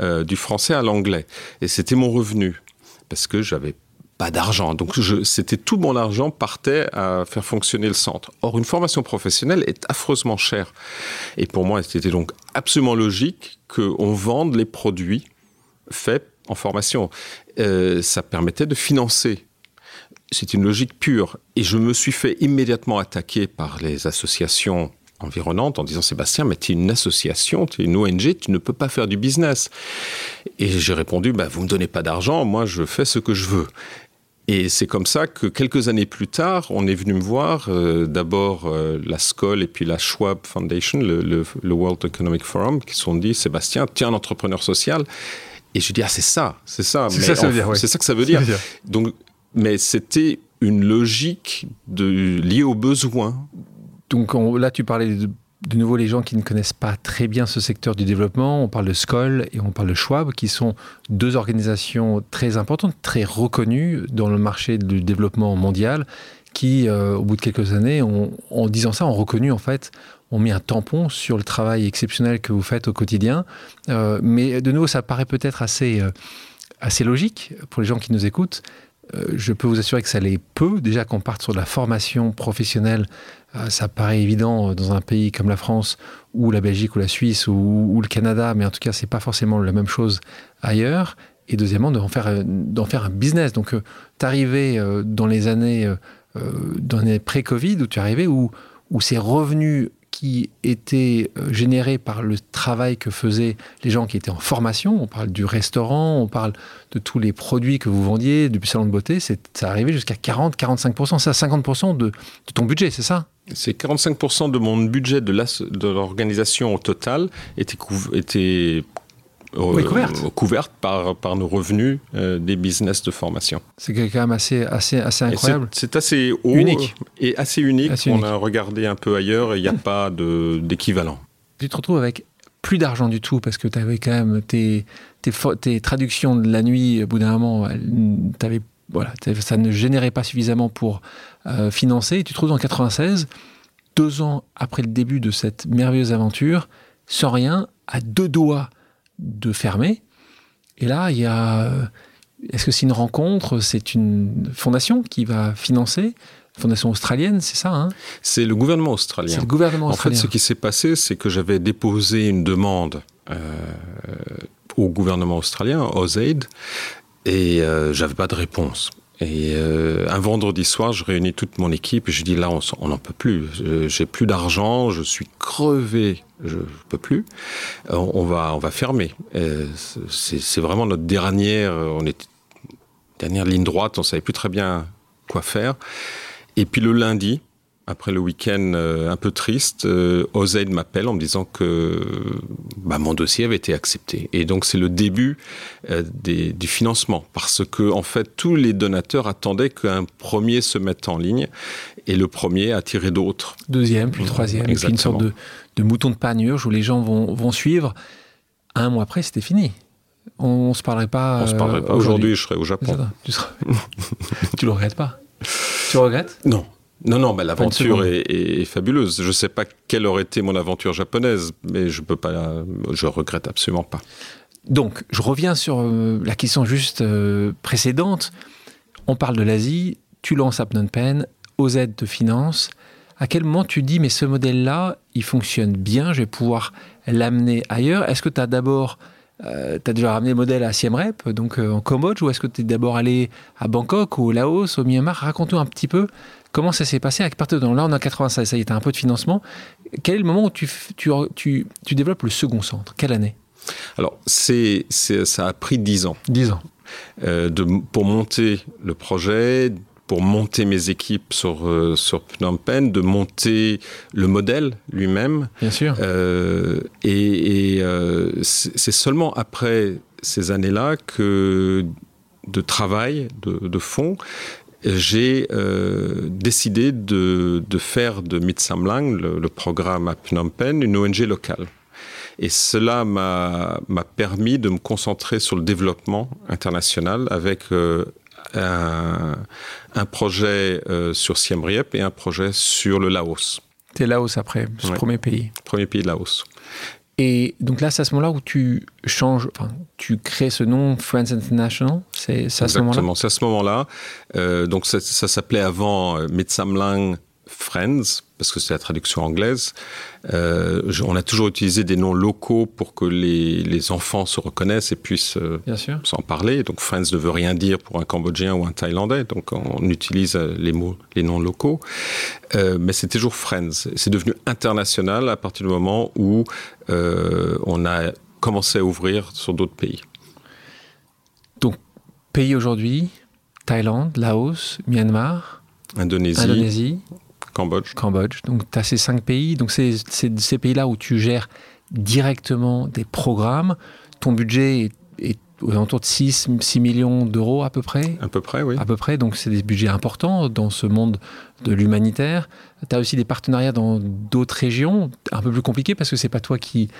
du français à l'anglais. Et c'était mon revenu, parce que j'avais pas d'argent. Donc c'était tout mon argent partait à faire fonctionner le centre. Or une formation professionnelle est affreusement chère. Et pour moi, c'était donc absolument logique qu'on vende les produits faits en formation. Euh, ça permettait de financer. C'est une logique pure. Et je me suis fait immédiatement attaquer par les associations environnantes en disant Sébastien, mais tu es une association, tu es une ONG, tu ne peux pas faire du business. Et j'ai répondu bah, Vous ne me donnez pas d'argent, moi je fais ce que je veux. Et c'est comme ça que quelques années plus tard, on est venu me voir, euh, d'abord euh, la SCOL et puis la Schwab Foundation, le, le, World Economic Forum, qui se sont dit, Sébastien, un entrepreneur social. Et je dis, ah c'est ça, c'est ça. C'est ça, ça, ça, que ça veut dire. Donc, mais c'était une logique de, liée aux besoins. Donc là, tu parlais de, de, nouveau les gens qui ne connaissent pas très bien ce secteur du développement. On parle de Skoll et on parle de Schwab, qui sont deux organisations très importantes, très reconnues dans le marché du développement mondial, qui, euh, au bout de quelques années, en disant ça, ont reconnu en fait ont mis un tampon sur le travail exceptionnel que vous faites au quotidien. Euh, mais de nouveau, ça paraît peut-être assez, euh, assez logique pour les gens qui nous écoutent. Je peux vous assurer que ça l'est peu. Déjà qu'on parte sur de la formation professionnelle, ça paraît évident dans un pays comme la France ou la Belgique ou la Suisse ou, le Canada, mais en tout cas, c'est pas forcément la même chose ailleurs. Et deuxièmement, d'en faire, d'en faire un business. Donc, tu arrivais dans les années, dans les pré-Covid, où tu arrivais où, ces revenus qui était euh, généré par le travail que faisaient les gens qui étaient en formation. On parle du restaurant, on parle de tous les produits que vous vendiez, du salon de beauté. Ça arrivait jusqu'à 40-45%. C'est 50% de, de ton budget, c'est ça? C'est 45% de mon budget de l'organisation au total était, était oui, couverte. couverte par, par nos revenus euh, des business de formation. C'est quand même assez, assez, assez incroyable. C'est assez haut unique. et assez unique. on a regardé un peu ailleurs et il n'y a pas d'équivalent. Tu te retrouves avec plus d'argent du tout parce que tu avais quand même tes, tes, tes, traductions de la nuit, au bout d'un moment, avais, voilà, ça ne générait pas suffisamment pour euh, financer. Et tu te retrouves en 96, deux ans après le début de cette merveilleuse aventure, sans rien, à deux doigts de fermer. Et là, il y a. Est-ce que c'est une rencontre? C'est une fondation qui va financer? Fondation australienne, c'est ça hein? C'est le gouvernement australien. C'est le gouvernement australien. En fait, ce qui s'est passé, c'est que j'avais déposé une demande euh, au gouvernement australien, aux AID, et euh, j'avais pas de réponse. Et euh, un vendredi soir, je réunis toute mon équipe et je dis là, on n'en peut plus. J'ai plus d'argent, je suis crevé, je peux plus. Euh, on va, on va fermer. C'est vraiment notre dernière, on est dernière ligne droite. On savait plus très bien quoi faire. Et puis le lundi, après le week-end euh, un peu triste, euh, m'appelle en me disant que bah, mon dossier avait été accepté. Et donc c'est le début euh, des, du financement, parce que en fait tous les donateurs attendaient qu'un premier se mette en ligne, et le premier attirait d'autres. Deuxième, puis troisième, puis une sorte de, de, mouton de panurge où les gens vont, vont suivre. Un mois après, c'était fini. On, ne se parlerait pas. On se parlerait pas. Aujourd'hui, je serais au Japon. Tu, seras... tu le regrettes pas? Tu regrettes? Non. Non, non, bah, l'aventure est, fabuleuse. Je ne sais pas quelle aurait été mon aventure japonaise, mais je peux pas, je regrette absolument pas. Donc, je reviens sur euh, la question juste euh, précédente. On parle de l'Asie, tu lances à Phnom Penh, OZ te finance. À quel moment tu dis, mais ce modèle-là, il fonctionne bien, je vais pouvoir l'amener ailleurs? Est-ce que tu as d'abord euh, tu as déjà ramené le modèle à Siem Reap, donc en Cambodge, ou est-ce que tu es d'abord allé à Bangkok ou au Laos, au Myanmar? Raconte-nous un petit peu Comment ça s'est passé à partir de là On a 96, ça y est, un peu de financement. Quel est le moment où tu, tu, tu, tu développes le second centre? Quelle année? Alors, c'est, ça a pris 10 ans. 10 ans. Euh, de, pour monter le projet, pour monter mes équipes sur, euh, sur Phnom Penh, de monter le modèle lui-même. Bien sûr. Euh, et, et c'est seulement après ces années-là que de travail, de, de fond, j'ai euh, décidé de, de, faire de Mitsamlang, le, le, programme à Phnom Penh, une ONG locale. Et cela m'a permis de me concentrer sur le développement international avec euh, un, un, projet euh, sur Siem Reap et un projet sur le Laos. C'est Laos après, ce premier pays. Premier pays, Laos. Et donc là, c'est à ce moment-là où tu changes, enfin, tu crées ce nom Friends International. C'est à ce moment-là? c'est à ce moment-là. Euh, donc ça, ça s'appelait avant euh, Mitsamlang Friends, parce que c'est la traduction anglaise. Euh, on a toujours utilisé des noms locaux pour que les, les enfants se reconnaissent et puissent euh, s'en parler. Donc Friends ne veut rien dire pour un Cambodgien ou un Thaïlandais, donc on utilise euh, les mots, les noms locaux. Euh, mais c'est toujours Friends. C'est devenu international à partir du moment où on a commencé à ouvrir sur d'autres pays. Donc pays aujourd'hui, Thaïlande, Laos, Myanmar, Indonésie, Indonésie Cambodge. Cambodge. Donc, tu as ces cinq pays. Donc, c'est ces pays-là où tu gères directement des programmes. Ton budget est, autour de 6, 6 millions d'euros à peu près. À peu près, oui. À peu près, donc c'est des budgets importants dans ce monde de l'humanitaire. Tu as aussi des partenariats dans d'autres régions, un peu plus compliqués parce que c'est pas toi qui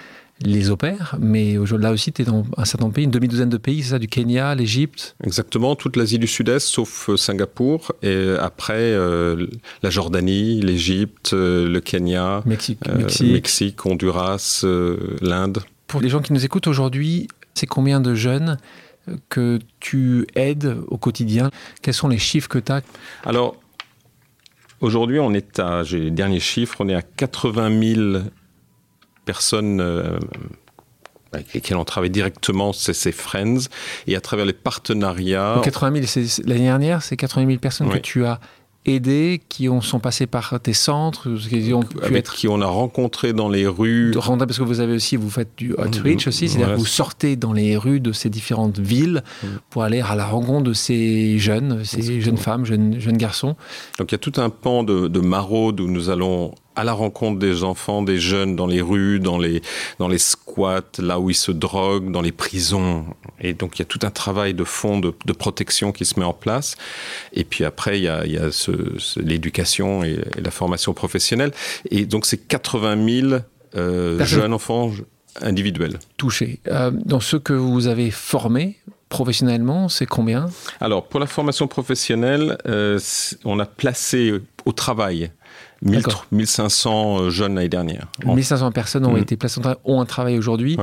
les opères, mais là aussi tu es dans un certain nombre de pays, une demi-douzaine de pays, c'est ça, du Kenya, l'Égypte? Exactement, toute l'Asie du Sud-Est sauf euh, Singapour, et après euh, la Jordanie, l'Égypte, euh, le Kenya, Mexique, Mexique. Mexique Honduras, l'Inde. Pour les gens qui nous écoutent aujourd'hui, c'est combien de jeunes que tu aides au quotidien? Quels sont les chiffres que tu as Alors, aujourd'hui, on est à, j'ai les derniers chiffres, on est à 80 000 personnes euh, avec lesquelles on travaille directement, c'est ces Friends, et à travers les partenariats. 80 000, l'année dernière, c'est 80 000 personnes que tu as aidés qui ont, sont passés par tes centres, qui ont pu Avec être... qui on a rencontré dans les rues. Parce que vous avez aussi, vous faites du outreach aussi, c'est-à-dire que vous sortez dans les rues de ces différentes villes pour aller à la rencontre de ces jeunes, ces jeunes femmes, jeunes, jeunes garçons. Donc il y a tout un pan de, de maraude où nous allons à la rencontre des enfants, des jeunes dans les rues, dans les, dans les squats, là où ils se droguent, dans les prisons. Et donc il y a tout un travail de fond de, de protection qui se met en place. Et puis après, il y a, il y a ce, ce, l'éducation et, et, la formation professionnelle. Et donc c'est 80 000 euh, jeunes enfants individuels. Touchés. Euh, dans ceux que vous avez formés, professionnellement, c'est combien? Alors, pour la formation professionnelle, euh, on a placé au travail 1500 jeunes l'année dernière. 1500 personnes ont mmh. été placées, ont un travail aujourd'hui.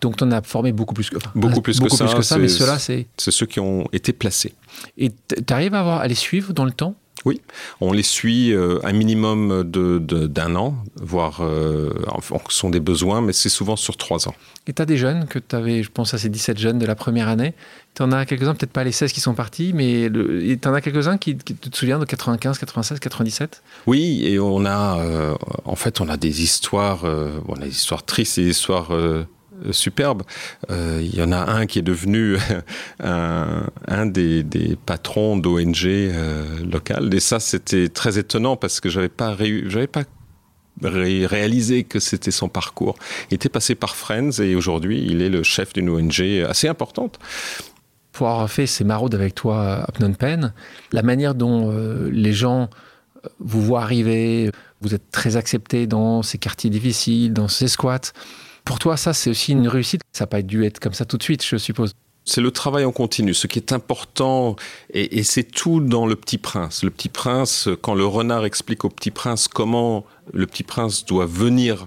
Donc, tu en as formé beaucoup plus que, enfin, beaucoup plus beaucoup que plus ça. que ça mais ceux-là, c'est. C'est ceux qui ont été placés. Et tu arrives à, avoir, à les suivre dans le temps? Oui, on les suit euh, un minimum d'un de, de, an, voire euh, en fonction des besoins, mais c'est souvent sur trois ans. Et tu as des jeunes que tu avais, je pense à ces 17 jeunes de la première année. Tu en as quelques-uns, peut-être pas les 16 qui sont partis, mais tu en as quelques-uns qui, te souviens de 95, 96, 97 Oui, et on a, euh, en fait, on a des histoires, euh, on a des histoires tristes et des histoires euh, superbe. Euh, il y en a un qui est devenu un, des, patrons d'ONG locales. Et ça, c'était très étonnant parce que j'avais pas, j'avais pas ré réalisé que c'était son parcours. Il était passé par Friends et aujourd'hui, il est le chef d'une ONG assez importante. Pour avoir fait ces maraudes avec toi à Phnom Penh, la manière dont euh, les gens vous voient arriver, vous êtes très accepté dans ces quartiers difficiles, dans ces squats. Pour toi, ça, c'est aussi une réussite. Ça n'a pas dû être comme ça tout de suite, je suppose. C'est le travail en continu. Ce qui est important, et c'est tout dans Le Petit Prince. Le Petit Prince, quand le renard explique au Petit Prince comment le Petit Prince doit venir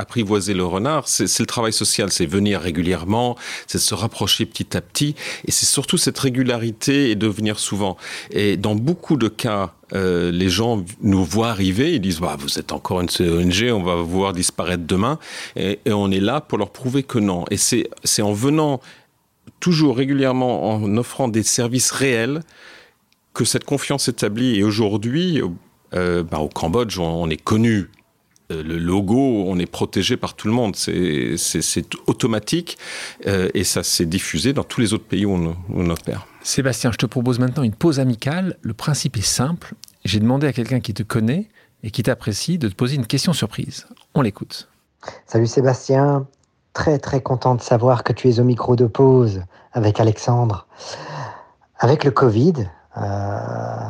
apprivoiser le renard, c'est le travail social, c'est venir régulièrement, c'est se rapprocher petit à petit, et c'est surtout cette régularité et de venir souvent. Et dans beaucoup de cas, euh, les gens nous voient arriver, ils disent bah, vous êtes encore une ONG, on va vous voir disparaître demain, et, on est là pour leur prouver que non. Et c'est en venant toujours régulièrement en offrant des services réels que cette confiance s'établit. Et aujourd'hui, euh, bah, au Cambodge, on est connu le logo, on est protégé par tout le monde, c'est automatique euh, et ça s'est diffusé dans tous les autres pays où on, où on, opère. Sébastien, je te propose maintenant une pause amicale. Le principe est simple. J'ai demandé à quelqu'un qui te connaît et qui t'apprécie de te poser une question surprise. On l'écoute. Salut Sébastien, très très content de savoir que tu es au micro de pause avec Alexandre. Avec le Covid, euh,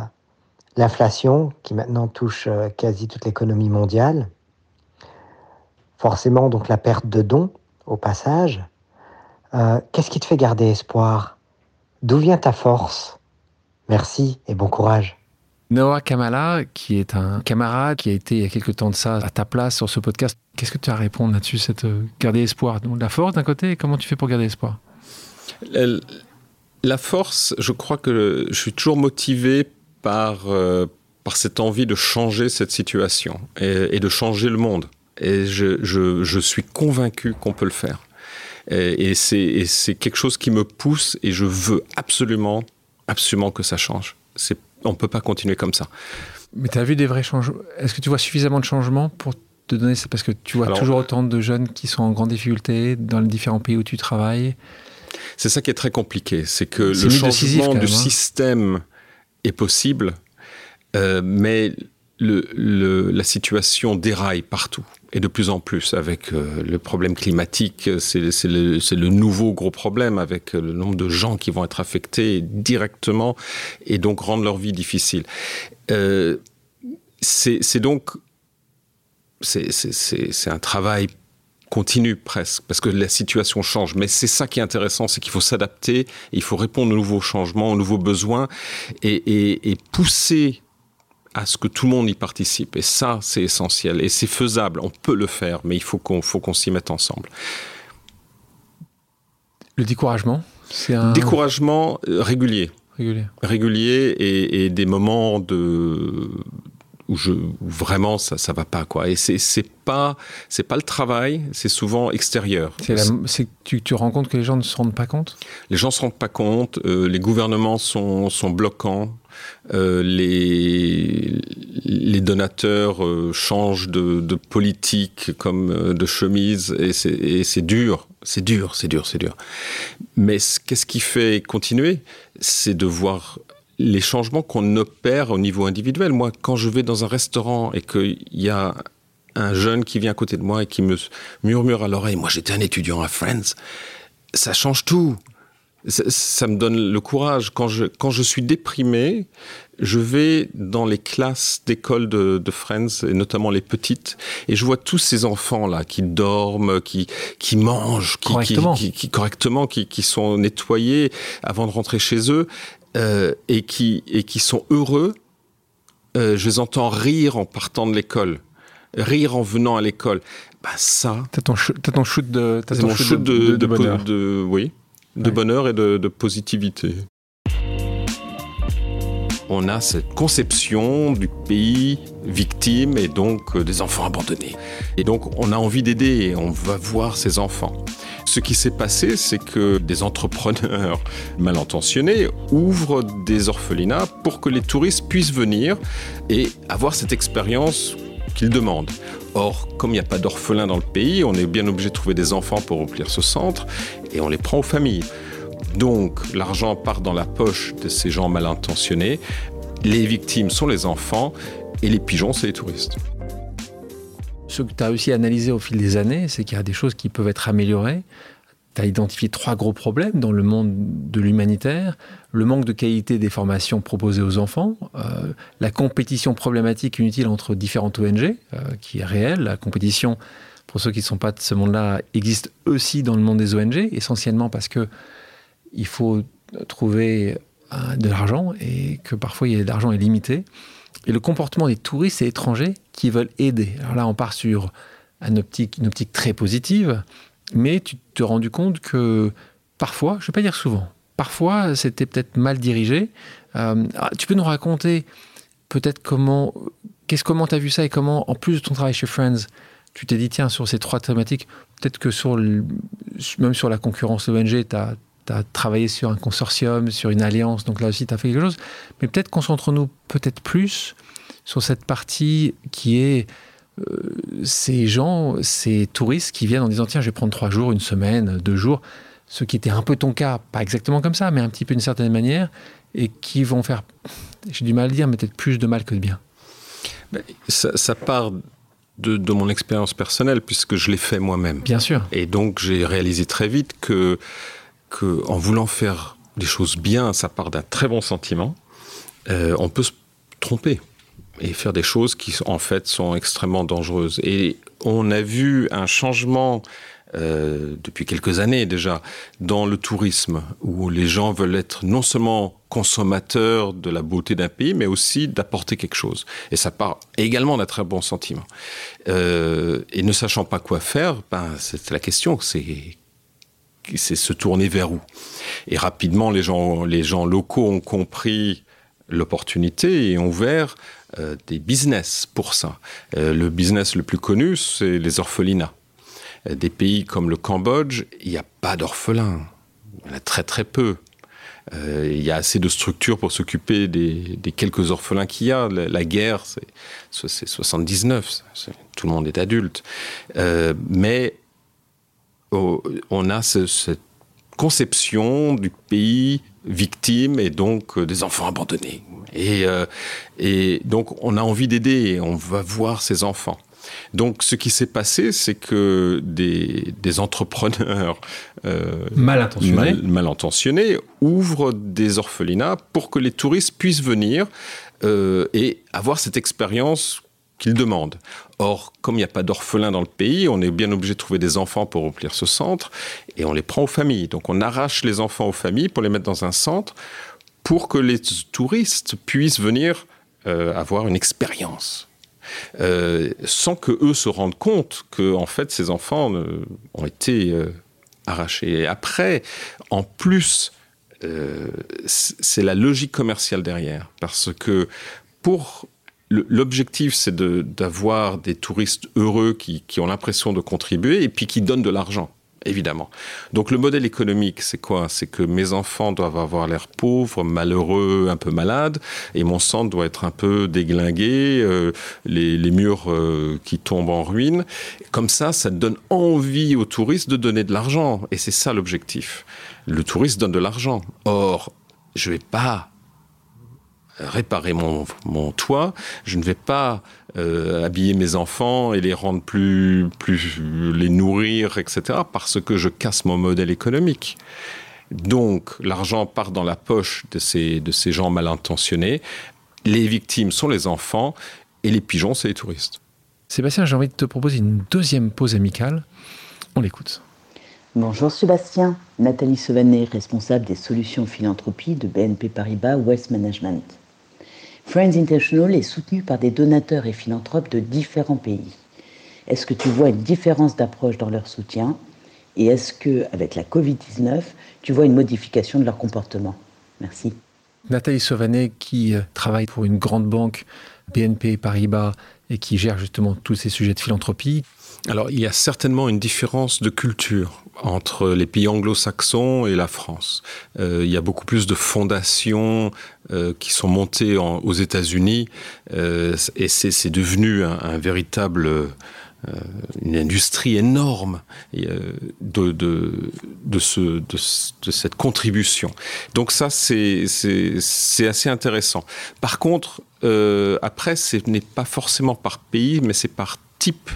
l'inflation qui maintenant touche euh, quasi toute l'économie mondiale, forcément donc la perte de dons au passage. Euh, Qu'est-ce qui te fait garder espoir? D'où vient ta force? Merci et bon courage. Noah Kamala, qui est un camarade qui a été il y a quelques temps de ça à ta place sur ce podcast, qu'est-ce que tu as à répondre là-dessus, cette euh, garder espoir? Donc, La force d'un côté, comment tu fais pour garder espoir? La, la, force, je crois que je suis toujours motivé par, euh, par cette envie de changer cette situation et, et de changer le monde et je, je, je suis convaincu qu'on peut le faire. Et, et c'est quelque chose qui me pousse et je veux absolument, absolument que ça change. On ne peut pas continuer comme ça. Mais tu as vu des vrais changements Est-ce que tu vois suffisamment de changements pour te donner ça? Parce que tu vois Alors, toujours autant de jeunes qui sont en grande difficulté dans les différents pays où tu travailles. C'est ça qui est très compliqué. C'est que le changement du même, hein. système est possible, euh, mais le, la situation déraille partout et de plus en plus avec euh, le problème climatique. C'est le, le, nouveau gros problème avec le nombre de gens qui vont être affectés directement et donc rendre leur vie difficile. Euh, c'est donc c'est un travail continue presque, parce que la situation change. Mais c'est ça qui est intéressant, c'est qu'il faut s'adapter, il faut répondre aux nouveaux changements, aux nouveaux besoins, et, pousser à ce que tout le monde y participe. Et ça, c'est essentiel. Et c'est faisable, on peut le faire, mais il faut qu'on qu'on s'y mette ensemble. Le découragement c'est un... Découragement euh, régulier. Régulier. Régulier et, et des moments de où, je, vraiment ça ça va pas quoi et c'est c'est pas c'est pas le travail c'est souvent extérieur c'est tu tu rends compte que les gens ne se rendent pas compte? Les gens se rendent pas compte euh, les gouvernements sont sont bloquants euh, les donateurs euh, changent de, politique comme euh, de chemise et c'est et c'est dur c'est dur c'est dur c'est dur mais qu'est-ce qui fait continuer? C'est de voir les changements qu'on opère au niveau individuel. Moi, quand je vais dans un restaurant et qu'il y a un jeune qui vient à côté de moi et qui me murmure à l'oreille, moi j'étais un étudiant à Friends, ça change tout. Ça, ça me donne le courage. Quand je, quand je suis déprimé, je vais dans les classes d'école de, de Friends, et notamment les petites, et je vois tous ces enfants-là qui dorment, qui, qui mangent, qui correctement, qui, qui, correctement qui, qui sont nettoyés avant de rentrer chez eux euh, et, qui, et qui sont heureux, euh, je les entends rire en partant de l'école, rire en venant à l'école. Bah ça. T'as ton, ton shoot de, as ton shoot de, de, de, de, oui, de ouais. bonheur et de, de positivité. On a cette conception du pays victime et donc euh, des enfants abandonnés. Et donc on a envie d'aider et on va voir ces enfants. Ce qui s'est passé, c'est que des entrepreneurs mal intentionnés ouvrent des orphelinats pour que les touristes puissent venir et avoir cette expérience qu'ils demandent. Or, comme il n'y a pas d'orphelins dans le pays, on est bien obligé de trouver des enfants pour remplir ce centre et on les prend aux familles. Donc, l'argent part dans la poche de ces gens mal intentionnés. Les victimes sont les enfants et les pigeons, c'est les touristes ce que tu as aussi analysé au fil des années, c'est qu'il y a des choses qui peuvent être améliorées. Tu as identifié trois gros problèmes dans le monde de l'humanitaire. Le manque de qualité des formations proposées aux enfants, euh, la compétition problématique inutile entre différentes ONG, euh, qui est réelle. La compétition, pour ceux qui ne sont pas de ce monde-là, existe aussi dans le monde des ONG, essentiellement parce que il faut trouver euh, de l'argent et que parfois l'argent est limité et le comportement des touristes et étrangers qui veulent aider. Alors là, on part sur une optique, une optique très positive, mais tu te rends compte que parfois, je ne vais pas dire souvent, parfois c'était peut-être mal dirigé. Euh, ah, tu peux nous raconter peut-être comment, qu'est-ce comment tu as vu ça et comment, en plus de ton travail chez Friends, tu t'es dit, tiens, sur ces trois thématiques, peut-être que sur même sur la concurrence ONG, tu as tu as travaillé sur un consortium, sur une alliance, donc là aussi tu as fait quelque chose. Mais peut-être concentrons-nous peut-être plus sur cette partie qui est ces gens, ces touristes qui viennent en disant tiens, je vais prendre trois jours, une semaine, deux jours, ce qui était un peu ton cas, pas exactement comme ça, mais un petit peu d'une certaine manière, et qui vont faire, j'ai du mal à le dire, mais peut-être plus de mal que de bien. Ça, ça part de, de mon expérience personnelle, puisque je l'ai fait moi-même. Bien sûr. Et donc j'ai réalisé très vite que que en voulant faire des choses bien, ça part d'un très bon sentiment, euh, on peut se tromper et faire des choses qui en fait sont extrêmement dangereuses. Et on a vu un changement euh, depuis quelques années déjà dans le tourisme où les gens veulent être non seulement consommateurs de la beauté d'un pays, mais aussi d'apporter quelque chose. Et ça part également d'un très bon sentiment. Euh, et ne sachant pas quoi faire, ben, c'est la question, c'est c'est se tourner vers où? Et rapidement les gens les gens locaux ont compris l'opportunité et ont ouvert euh, des business pour ça. Euh, le business le plus connu c'est les orphelinats. Euh, des pays comme le cambodge il n'y a pas d'orphelins. Il y a très très peu. Il y a assez de structures pour s'occuper des, quelques orphelins qu'il y a. La, guerre c'est 79 tout le monde est adulte. Mais on a ce, cette conception du pays victime et donc euh, des enfants abandonnés Et, euh, et donc, on a envie d'aider et on va voir ces enfants. Donc, ce qui s'est passé, c'est que des, des entrepreneurs euh, mal, intentionnés. Mal, mal, intentionnés ouvrent des orphelinats pour que les touristes puissent venir et avoir cette expérience qu'ils demandent. Or, comme il n'y a pas d'orphelins dans le pays, on est bien obligé de trouver des enfants pour remplir ce centre et on les prend aux familles. Donc, on arrache les enfants aux familles pour les mettre dans un centre pour que les touristes puissent venir euh, avoir une expérience. Euh, sans que eux se rendent compte que en fait ces enfants euh, ont été arrachés. Et après, en plus, c'est la logique commerciale derrière, parce que pour L'objectif, c'est d'avoir des touristes heureux qui, qui ont l'impression de contribuer et puis qui donnent de l'argent évidemment. Donc le modèle économique, c'est quoi? C'est que mes enfants doivent avoir l'air pauvres, malheureux, un peu malades, et mon centre doit être un peu déglingué, euh, les, les, murs euh, qui tombent en ruine. Comme ça, ça donne envie aux touristes de donner de l'argent, et c'est ça l'objectif. Le touriste donne de l'argent. Or, je vais pas réparer mon, mon toit, je ne vais pas euh, habiller mes enfants et les rendre plus, plus, les nourrir, etc., parce que je casse mon modèle économique. Donc, l'argent part dans la poche de ces, de ces gens mal intentionnés. Les victimes sont les enfants et les pigeons, c'est les touristes. Sébastien, j'ai envie de te proposer une deuxième pause amicale. On l'écoute. Bonjour Sébastien, Nathalie Sauvanet, responsable des solutions philanthropie de BNP Paribas West Management. Friends International est soutenu par des donateurs et philanthropes de différents pays. Est-ce que tu vois une différence d'approche dans leur soutien? Et est-ce que, avec la Covid-19, tu vois une modification de leur comportement? Merci. Nathalie Sauvanet, qui euh, travaille pour une grande banque, BNP Paribas, et qui gère justement tous ces sujets de philanthropie. Alors, il y a certainement une différence de culture entre les pays anglo-saxons et la France. Euh, il y a beaucoup plus de fondations euh, qui sont montées aux États-Unis euh, et c'est devenu un, véritable une industrie énorme de, de, de, ce, de, de cette contribution. Donc ça, c'est assez intéressant. Par contre, après, ce n'est pas forcément par pays, mais c'est par type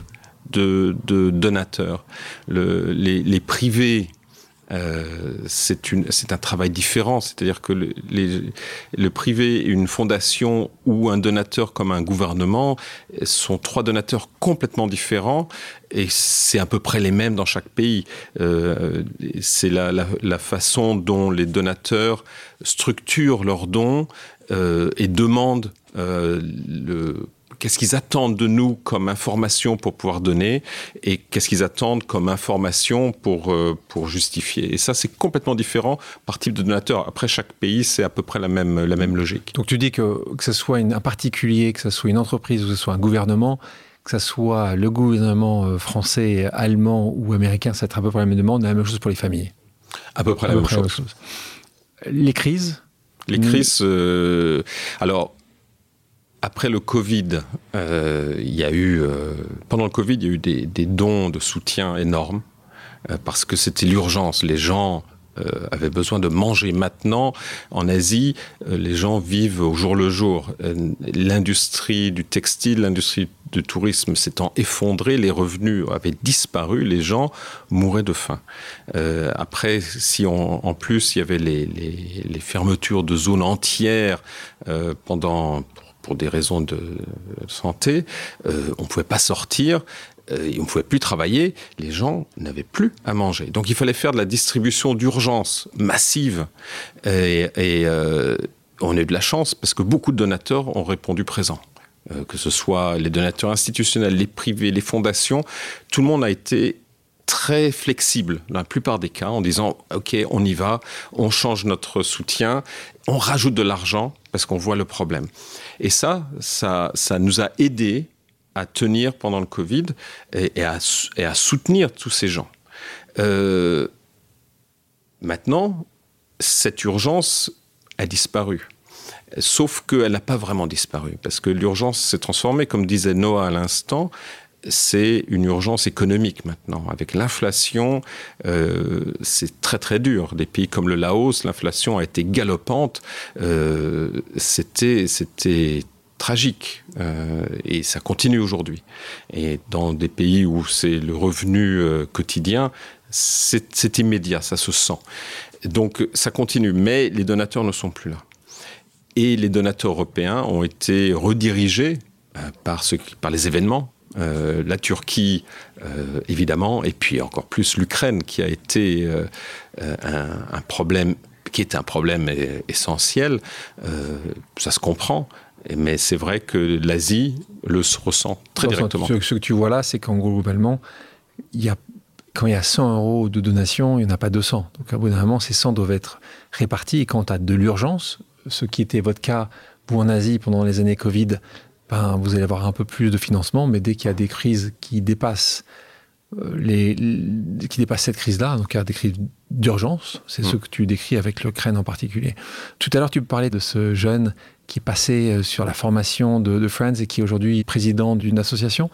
de, donateurs. Le, les, privés euh, c'est un travail différent, c'est-à-dire que le, privé, une fondation ou un donateur comme un gouvernement sont trois donateurs complètement différents et c'est à peu près les mêmes dans chaque pays. Euh, c'est la, façon dont les donateurs structurent leurs dons euh, et demandent le qu'est-ce qu'ils attendent de nous comme information pour pouvoir donner et qu'est-ce qu'ils attendent comme information pour, euh, pour justifier. Et ça, c'est complètement différent par type de donateur. Après, chaque pays, c'est à peu près la même, la même logique. Donc tu dis que que ce soit une, un particulier, que ce soit une entreprise ou que ce soit un gouvernement, que ce soit le gouvernement euh, français, allemand ou américain, ça va être à peu près la même demande, la même chose pour les familles. À peu près, à la, peu même près chose. la même chose. Les crises? Les crises, euh, alors après le Covid, euh, il y a eu euh, pendant le Covid, il y a eu des, dons de soutien énormes euh, parce que c'était l'urgence. Les gens avaient besoin de manger maintenant. En Asie, les gens vivent au jour le jour. L'industrie du textile, l'industrie du tourisme s'étant effondrée, les revenus avaient disparu, les gens mouraient de faim. Après, si en plus il y avait les, fermetures de zones entières pendant pour des raisons de santé, euh, on ne pouvait pas sortir, euh, on ne pouvait plus travailler, les gens n'avaient plus à manger. Donc il fallait faire de la distribution d'urgence massive. Et, euh, on a eu de la chance parce que beaucoup de donateurs ont répondu présent. Que ce soit les donateurs institutionnels, les privés, les fondations, tout le monde a été très flexible dans la plupart des cas en disant ok on y va on change notre soutien on rajoute de l'argent parce qu'on voit le problème et ça ça ça nous a aidé à tenir pendant le covid et, et, à, et à soutenir tous ces gens. Euh, maintenant cette urgence a disparu. Sauf qu'elle n'a pas vraiment disparu parce que l'urgence s'est transformée comme disait noah à l'instant c'est une urgence économique maintenant. Avec l'inflation, euh, c'est très très dur. Des pays comme le Laos, l'inflation a été galopante. Euh, c'était c'était tragique euh, et ça continue aujourd'hui. Et dans des pays où c'est le revenu quotidien, c'est immédiat, ça se sent. Donc ça continue, mais les donateurs ne sont plus là. Et les donateurs européens ont été redirigés par, ce, par les événements euh, la Turquie, euh, évidemment, et puis encore plus l'Ukraine, qui a été euh, un, problème, qui est un problème essentiel. ça se comprend, mais c'est vrai que l'Asie le ressent très directement. Ce, que tu vois là, c'est qu'en globalement, il y a quand il y a 100 euros de donation, il n'y en a pas 200. Donc, à bout d'un moment, ces 100 doivent être répartis. Et quand tu as de l'urgence, ce qui était votre cas, vous en Asie pendant les années Covid, ben, vous allez avoir un peu plus de financement, mais dès qu'il y a des crises qui dépassent euh, les, qui dépassent cette crise-là, donc il y a des crises d'urgence, c'est ce mmh. que tu décris avec l'Ukraine en particulier. Tout à l'heure, tu parlais de ce jeune qui passait euh, sur la formation de, de Friends et qui est aujourd'hui président d'une association.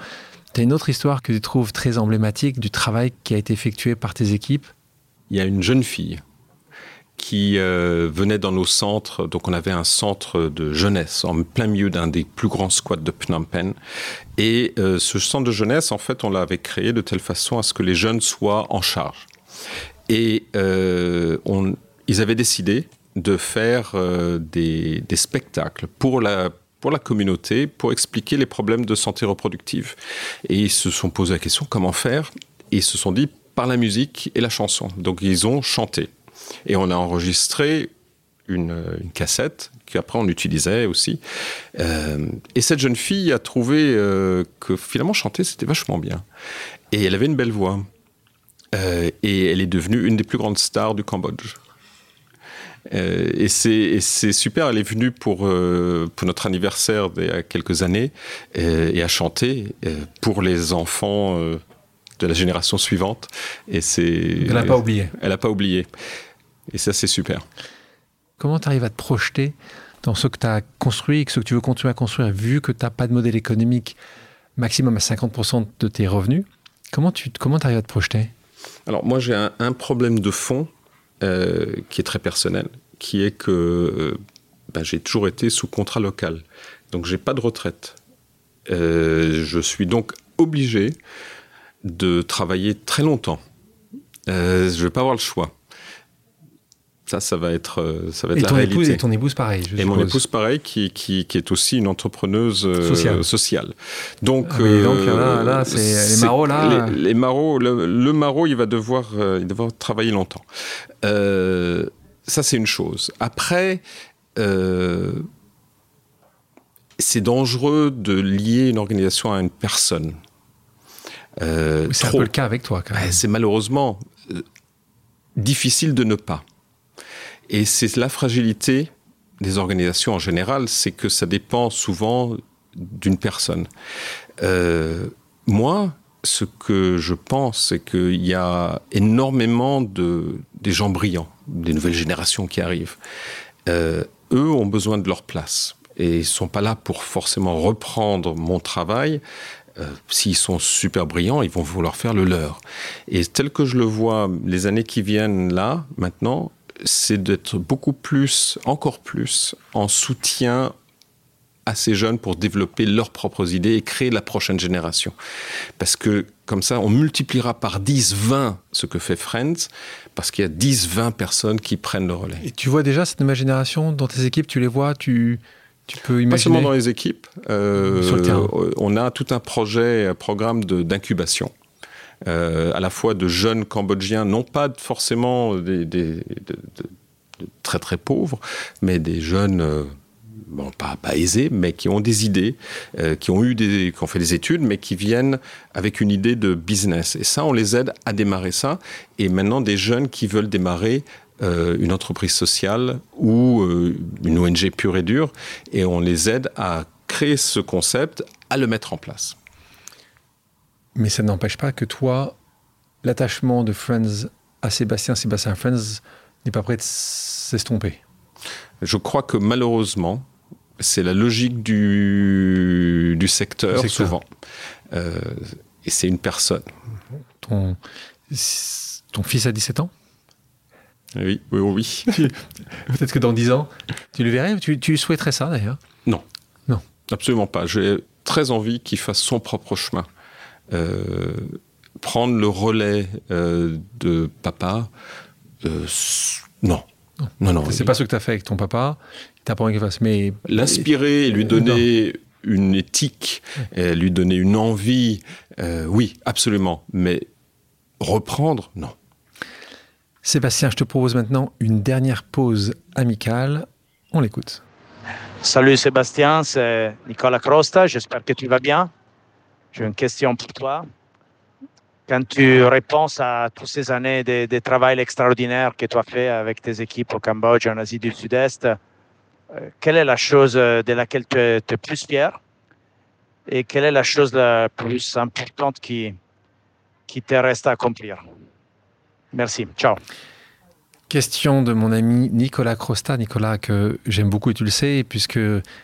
Tu as une autre histoire que tu trouves très emblématique du travail qui a été effectué par tes équipes? Il y a une jeune fille qui euh, venait dans nos centres. Donc on avait un centre de jeunesse en plein milieu d'un des plus grands squats de Phnom Penh. Et euh, ce centre de jeunesse, en fait, on l'avait créé de telle façon à ce que les jeunes soient en charge. Et euh, ils avaient décidé de faire des, des, spectacles pour la, pour la communauté, pour expliquer les problèmes de santé reproductive. Et ils se sont posé la question comment faire? Ils se sont dit par la musique et la chanson. Donc ils ont chanté. Et on a enregistré une, cassette qu'après on utilisait aussi. Euh, et cette jeune fille a trouvé euh, que finalement chanter c'était vachement bien. Et elle avait une belle voix. Euh, et elle est devenue une des plus grandes stars du Cambodge. et c'est super, elle est venue pour, pour notre anniversaire il y a quelques années et a chanté pour les enfants de la génération suivante. Et c'est. Elle n'a pas oublié. Elle n'a pas oublié. Et ça, c'est super. Comment tu arrives à te projeter dans ce que tu as construit et ce que tu veux continuer à construire, vu que tu n'as pas de modèle économique maximum à 50% de tes revenus? Comment tu comment arrives à te projeter? Alors, moi, j'ai un, problème de fond euh, qui est très personnel, qui est que euh, ben, j'ai toujours été sous contrat local. Donc, j'ai pas de retraite. Euh, je suis donc obligé de travailler très longtemps. je ne vais pas avoir le choix. Ça, ça va être, euh, ça va être et la ton réalité. Épouse, et ton épouse, pareil. et mon épouse, pareil, qui, qui, qui, est aussi une entrepreneuse euh, sociale. Donc, ah, donc là, là c'est les marots, là. Les, les le, le, maraud, il va devoir, euh, il va devoir travailler longtemps. ça, c'est une chose. Après, c'est dangereux de lier une organisation à une personne. c'est un peu le cas avec toi, quand même. C'est malheureusement difficile de ne pas. Et c'est la fragilité des organisations en général, c'est que ça dépend souvent d'une personne. Euh, moi, ce que je pense, c'est qu'il y a énormément de des gens brillants, des nouvelles générations qui arrivent. Euh, eux ont besoin de leur place et ils sont pas là pour forcément reprendre mon travail. Euh, S'ils sont super brillants, ils vont vouloir faire le leur. Et tel que je le vois, les années qui viennent là, maintenant, c'est d'être beaucoup plus, encore plus, en soutien à ces jeunes pour développer leurs propres idées et créer la prochaine génération. Parce que comme ça, on multipliera par 10, 20 ce que fait Friends, parce qu'il y a 10, 20 personnes qui prennent le relais. Et tu vois déjà cette nouvelle génération dans tes équipes, tu les vois, tu, tu peux imaginer Pas seulement dans les équipes, euh, Sur le terrain. on a tout un projet, un programme d'incubation euh, à la fois de jeunes Cambodgiens, non pas forcément de, très très pauvres, mais des jeunes euh, bon, pas, aisés, mais qui ont des idées, euh, qui ont eu des, qui ont fait des études, mais qui viennent avec une idée de business. Et ça, on les aide à démarrer ça. Et maintenant, des jeunes qui veulent démarrer une entreprise sociale ou une ONG pure et dure, et on les aide à créer ce concept, à le mettre en place. Mais ça n'empêche pas que toi, l'attachement de Friends à Sébastien, Sébastien Friends, n'est pas prêt de s'estomper. Je crois que malheureusement, C'est la logique du, du secteur, souvent. Euh, et c'est une personne. Ton, ton fils a 17 ans? Oui, oui, oui. Peut-être que dans 10 ans, tu le verrais? Tu, tu souhaiterais ça d'ailleurs? Non. Non. Absolument pas. J'ai très envie qu'il fasse son propre chemin. Euh, prendre le relais euh, de papa, euh, non. Non, non. C'est pas ce que tu as fait avec ton papa. T'as pas envie qu'il fasse, mais l'inspirer, lui donner une éthique, lui donner une envie, oui, absolument. Mais reprendre, non. Sébastien, je te propose maintenant une dernière pause amicale. On l'écoute. Salut Sébastien, c'est Nicolas Crosta. J'espère que tu vas bien. J'ai une question pour toi. Quand tu réponds à toutes ces années de, travail extraordinaire que tu as fait avec tes équipes au Cambodge, en Asie du Sud-Est, euh, quelle est la chose de laquelle tu es, tu es, plus fier et quelle est la chose la plus importante qui, qui te reste à accomplir? Merci. Ciao. Question de mon ami Nicolas Crosta. Nicolas, que j'aime beaucoup et tu le sais, puisque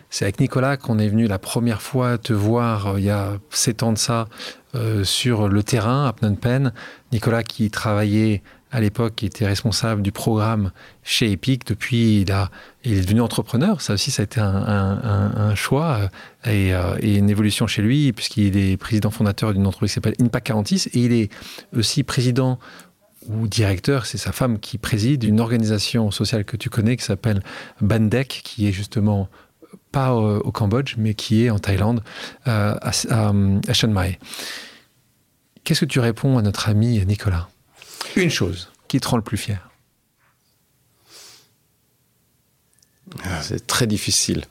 c'est avec Nicolas qu'on est venu la première fois te voir euh, il y a sept ans de ça euh, sur le terrain à Phnom Penh. Nicolas qui travaillait à l'époque, qui était responsable du programme chez Epic. Depuis, il, a, il est devenu entrepreneur. Ça aussi, ça a été un, choix euh, et, une évolution chez lui, puisqu'il est président fondateur d'une entreprise qui s'appelle Impact 46 et il est aussi président ou directeur, c'est sa femme qui préside une organisation sociale que tu connais qui s'appelle Bandek, qui est justement pas au, Cambodge, mais qui est en Thaïlande, euh, à, à, Chiang Mai. Qu'est-ce que tu réponds à notre ami Nicolas? Une chose qui te rend le plus fier? Ah, c'est très difficile.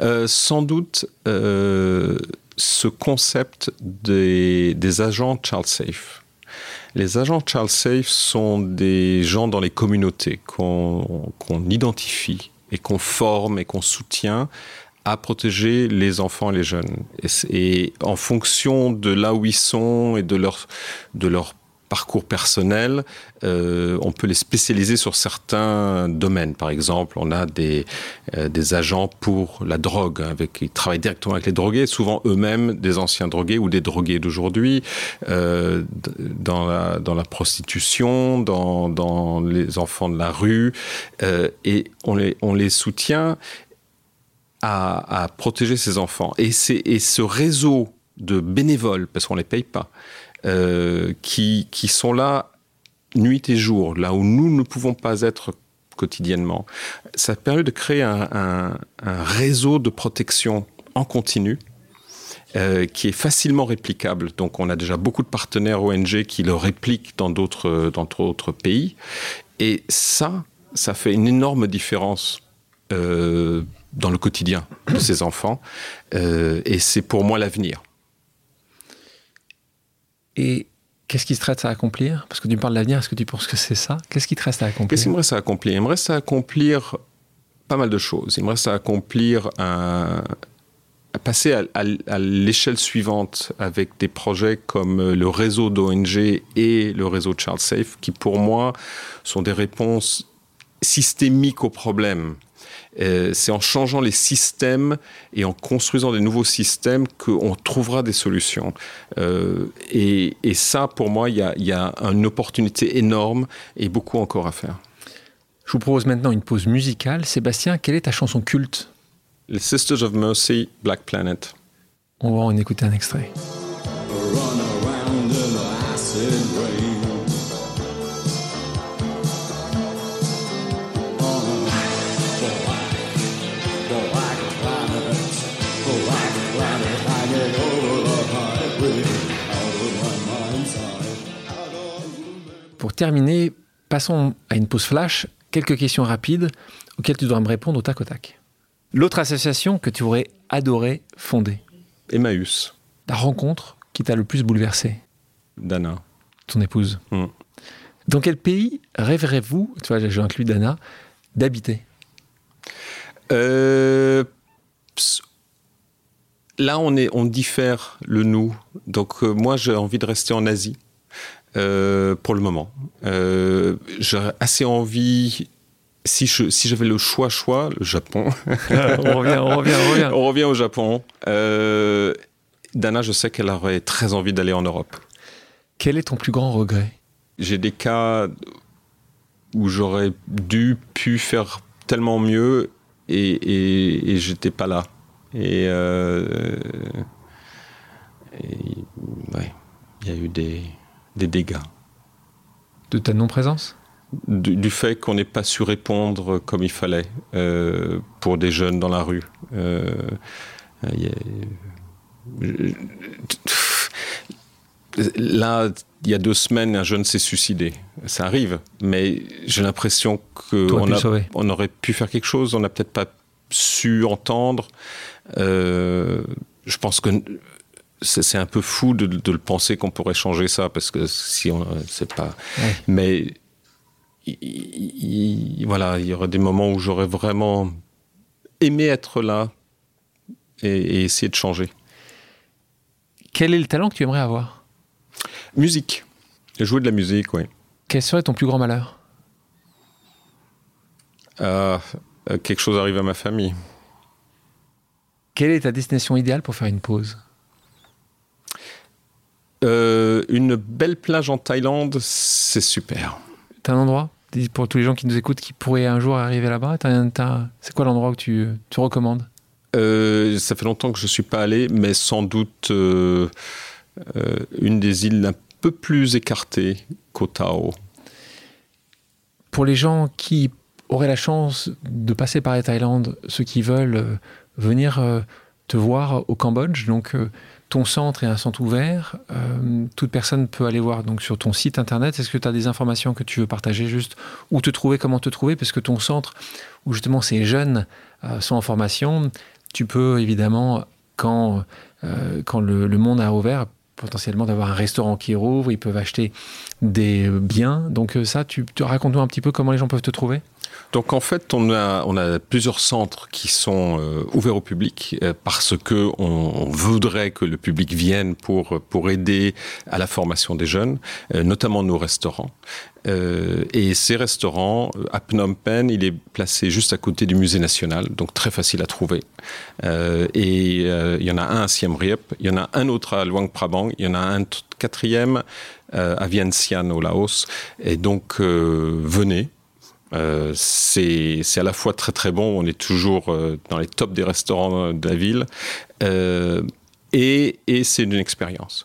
Euh, sans doute euh, ce concept des, des agents Child Safe les agents Child Safe sont des gens dans les communautés qu'on identifie et qu'on forme et qu'on soutient à protéger les enfants et les jeunes. Et, en fonction de là où ils sont et de leur, de leur parcours personnel, euh, on peut les spécialiser sur certains domaines. Par exemple, on a des, euh, des agents pour la drogue, hein, avec, qui travaillent directement avec les drogués, souvent eux-mêmes des anciens drogués ou des drogués d'aujourd'hui, euh, dans, la, dans la prostitution, dans, dans les enfants de la rue, et on les, on les soutient à, à protéger ces enfants. Et, et ce réseau de bénévoles, parce qu'on ne les paye pas, euh, qui, sont là nuit et jour, là où nous ne pouvons pas être quotidiennement. Ça permet de créer un, réseau de protection en continu. Euh, qui est facilement réplicable. Donc, on a déjà beaucoup de partenaires ONG qui le répliquent dans d'autres pays. Et ça, ça fait une énorme différence euh, dans le quotidien de ces enfants. Et c'est pour moi l'avenir. Et qu'est-ce qui te reste à accomplir? Parce que tu me parles de l'avenir, est-ce que tu penses que c'est ça? Qu'est-ce qui te reste à accomplir? Qu'est-ce qui me reste à accomplir? Il me reste à accomplir pas mal de choses. Il me reste à accomplir un, à passer à, à l'échelle suivante avec des projets comme le réseau d'ONG et le réseau Child Safe, qui pour moi sont des réponses systémiques aux problèmes. Euh, c'est en changeant les systèmes et en construisant des nouveaux systèmes qu'on trouvera des solutions. Euh, et, et, ça, pour moi, il y a, y a une opportunité énorme et beaucoup encore à faire. Je vous propose maintenant une pause musicale. Sébastien, quelle est ta chanson culte? Les Sisters of Mercy, Black Planet. On va en écouter un extrait. Pour terminer, passons à une pause flash. Quelques questions rapides auxquelles tu dois me répondre au tac au tac. L'autre association que tu aurais adoré fonder Emmaüs. La rencontre qui t'a le plus bouleversé Dana. Ton épouse. Mm. Dans quel pays rêverez-vous, tu vois, j'ai inclus Dana, d'habiter? Euh, Là, on, est, on diffère le nous. Donc, euh, moi, j'ai envie de rester en Asie. Euh, pour le moment. Euh, J'ai assez envie si j'avais le choix choix le Japon. On revient on revient on revient. On revient au Japon. Euh, Dana je sais qu'elle aurait très envie d'aller en Europe. Quel est ton plus grand regret? J'ai des cas où j'aurais dû pu faire tellement mieux et, et, et j'étais pas là. Et, euh, et ouais il y a eu des, des dégâts de ta non présence du, du, fait qu'on n'ait pas su répondre comme il fallait euh, pour des jeunes dans la rue. Euh, y a... Là, il y a deux semaines, un jeune s'est suicidé. Ça arrive, mais j'ai l'impression qu'on on aurait pu faire quelque chose, on n'a peut-être pas su entendre. Euh, je pense que c'est un peu fou de, de le penser qu'on pourrait changer ça, parce que si on. C'est pas. Ouais. Mais il, il, voilà, il y aurait des moments où j'aurais vraiment aimé être là et, et, essayer de changer. Quel est le talent que tu aimerais avoir? Musique. Jouer de la musique, oui. Quel serait ton plus grand malheur? Euh, Quelque chose arrive à ma famille. Quelle est ta destination idéale pour faire une pause? Euh, Une belle plage en Thaïlande, c'est super. T'as un endroit pour tous les gens qui nous écoutent qui pourraient un jour arriver là-bas C'est quoi l'endroit que tu, tu recommandes? Euh, Ça fait longtemps que je ne suis pas allé, mais sans doute euh, une des îles un peu plus écartées qu'au Tao. Pour les gens qui auraient la chance de passer par la Thaïlande, ceux qui veulent venir te voir au Cambodge, donc ton centre est un centre ouvert. Euh, toute personne peut aller voir donc sur ton site internet. Est-ce que tu as des informations que tu veux partager juste Où te trouver Comment te trouver? Parce que ton centre, où justement ces jeunes euh, sont en formation, tu peux évidemment, quand, euh, quand le, le, monde a ouvert, potentiellement d'avoir un restaurant qui rouvre, ils peuvent acheter des biens. Donc ça, tu, racontes-nous un petit peu comment les gens peuvent te trouver? Donc en fait, on a, plusieurs centres qui sont euh, ouverts au public euh, parce que on, voudrait que le public vienne pour, aider à la formation des jeunes, euh, notamment nos restaurants. Euh, et ces restaurants, à Phnom Penh, il est placé juste à côté du musée national, donc très facile à trouver. Euh, et euh, il y en a un à Siem Reap, il y en a un autre à Luang Prabang, il y en a un quatrième euh, à Vientiane au Laos. Et donc, euh, venez, Euh, c'est à la fois très très bon, on est toujours euh, dans les tops des restaurants de la ville, euh, et, et c'est une expérience.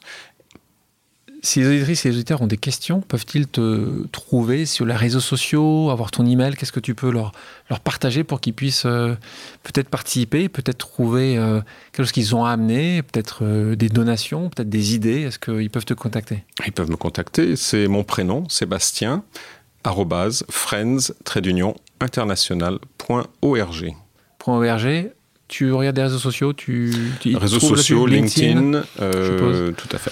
Si les auditrices et les auditeurs ont des questions, peuvent-ils te trouver sur les réseaux sociaux, avoir ton email? Qu'est-ce que tu peux leur, leur partager pour qu'ils puissent euh, peut-être participer, peut-être trouver euh, quelque chose qu'ils ont à amener, peut-être euh, des donations, peut-être des idées? Est-ce qu'ils peuvent te contacter? Ils peuvent me contacter. C'est mon prénom, Sébastien, arrobase friends d'union international.org. .org, tu regardes des réseaux sociaux tu, tu Réseaux sociaux, LinkedIn, LinkedIn euh, tout à fait.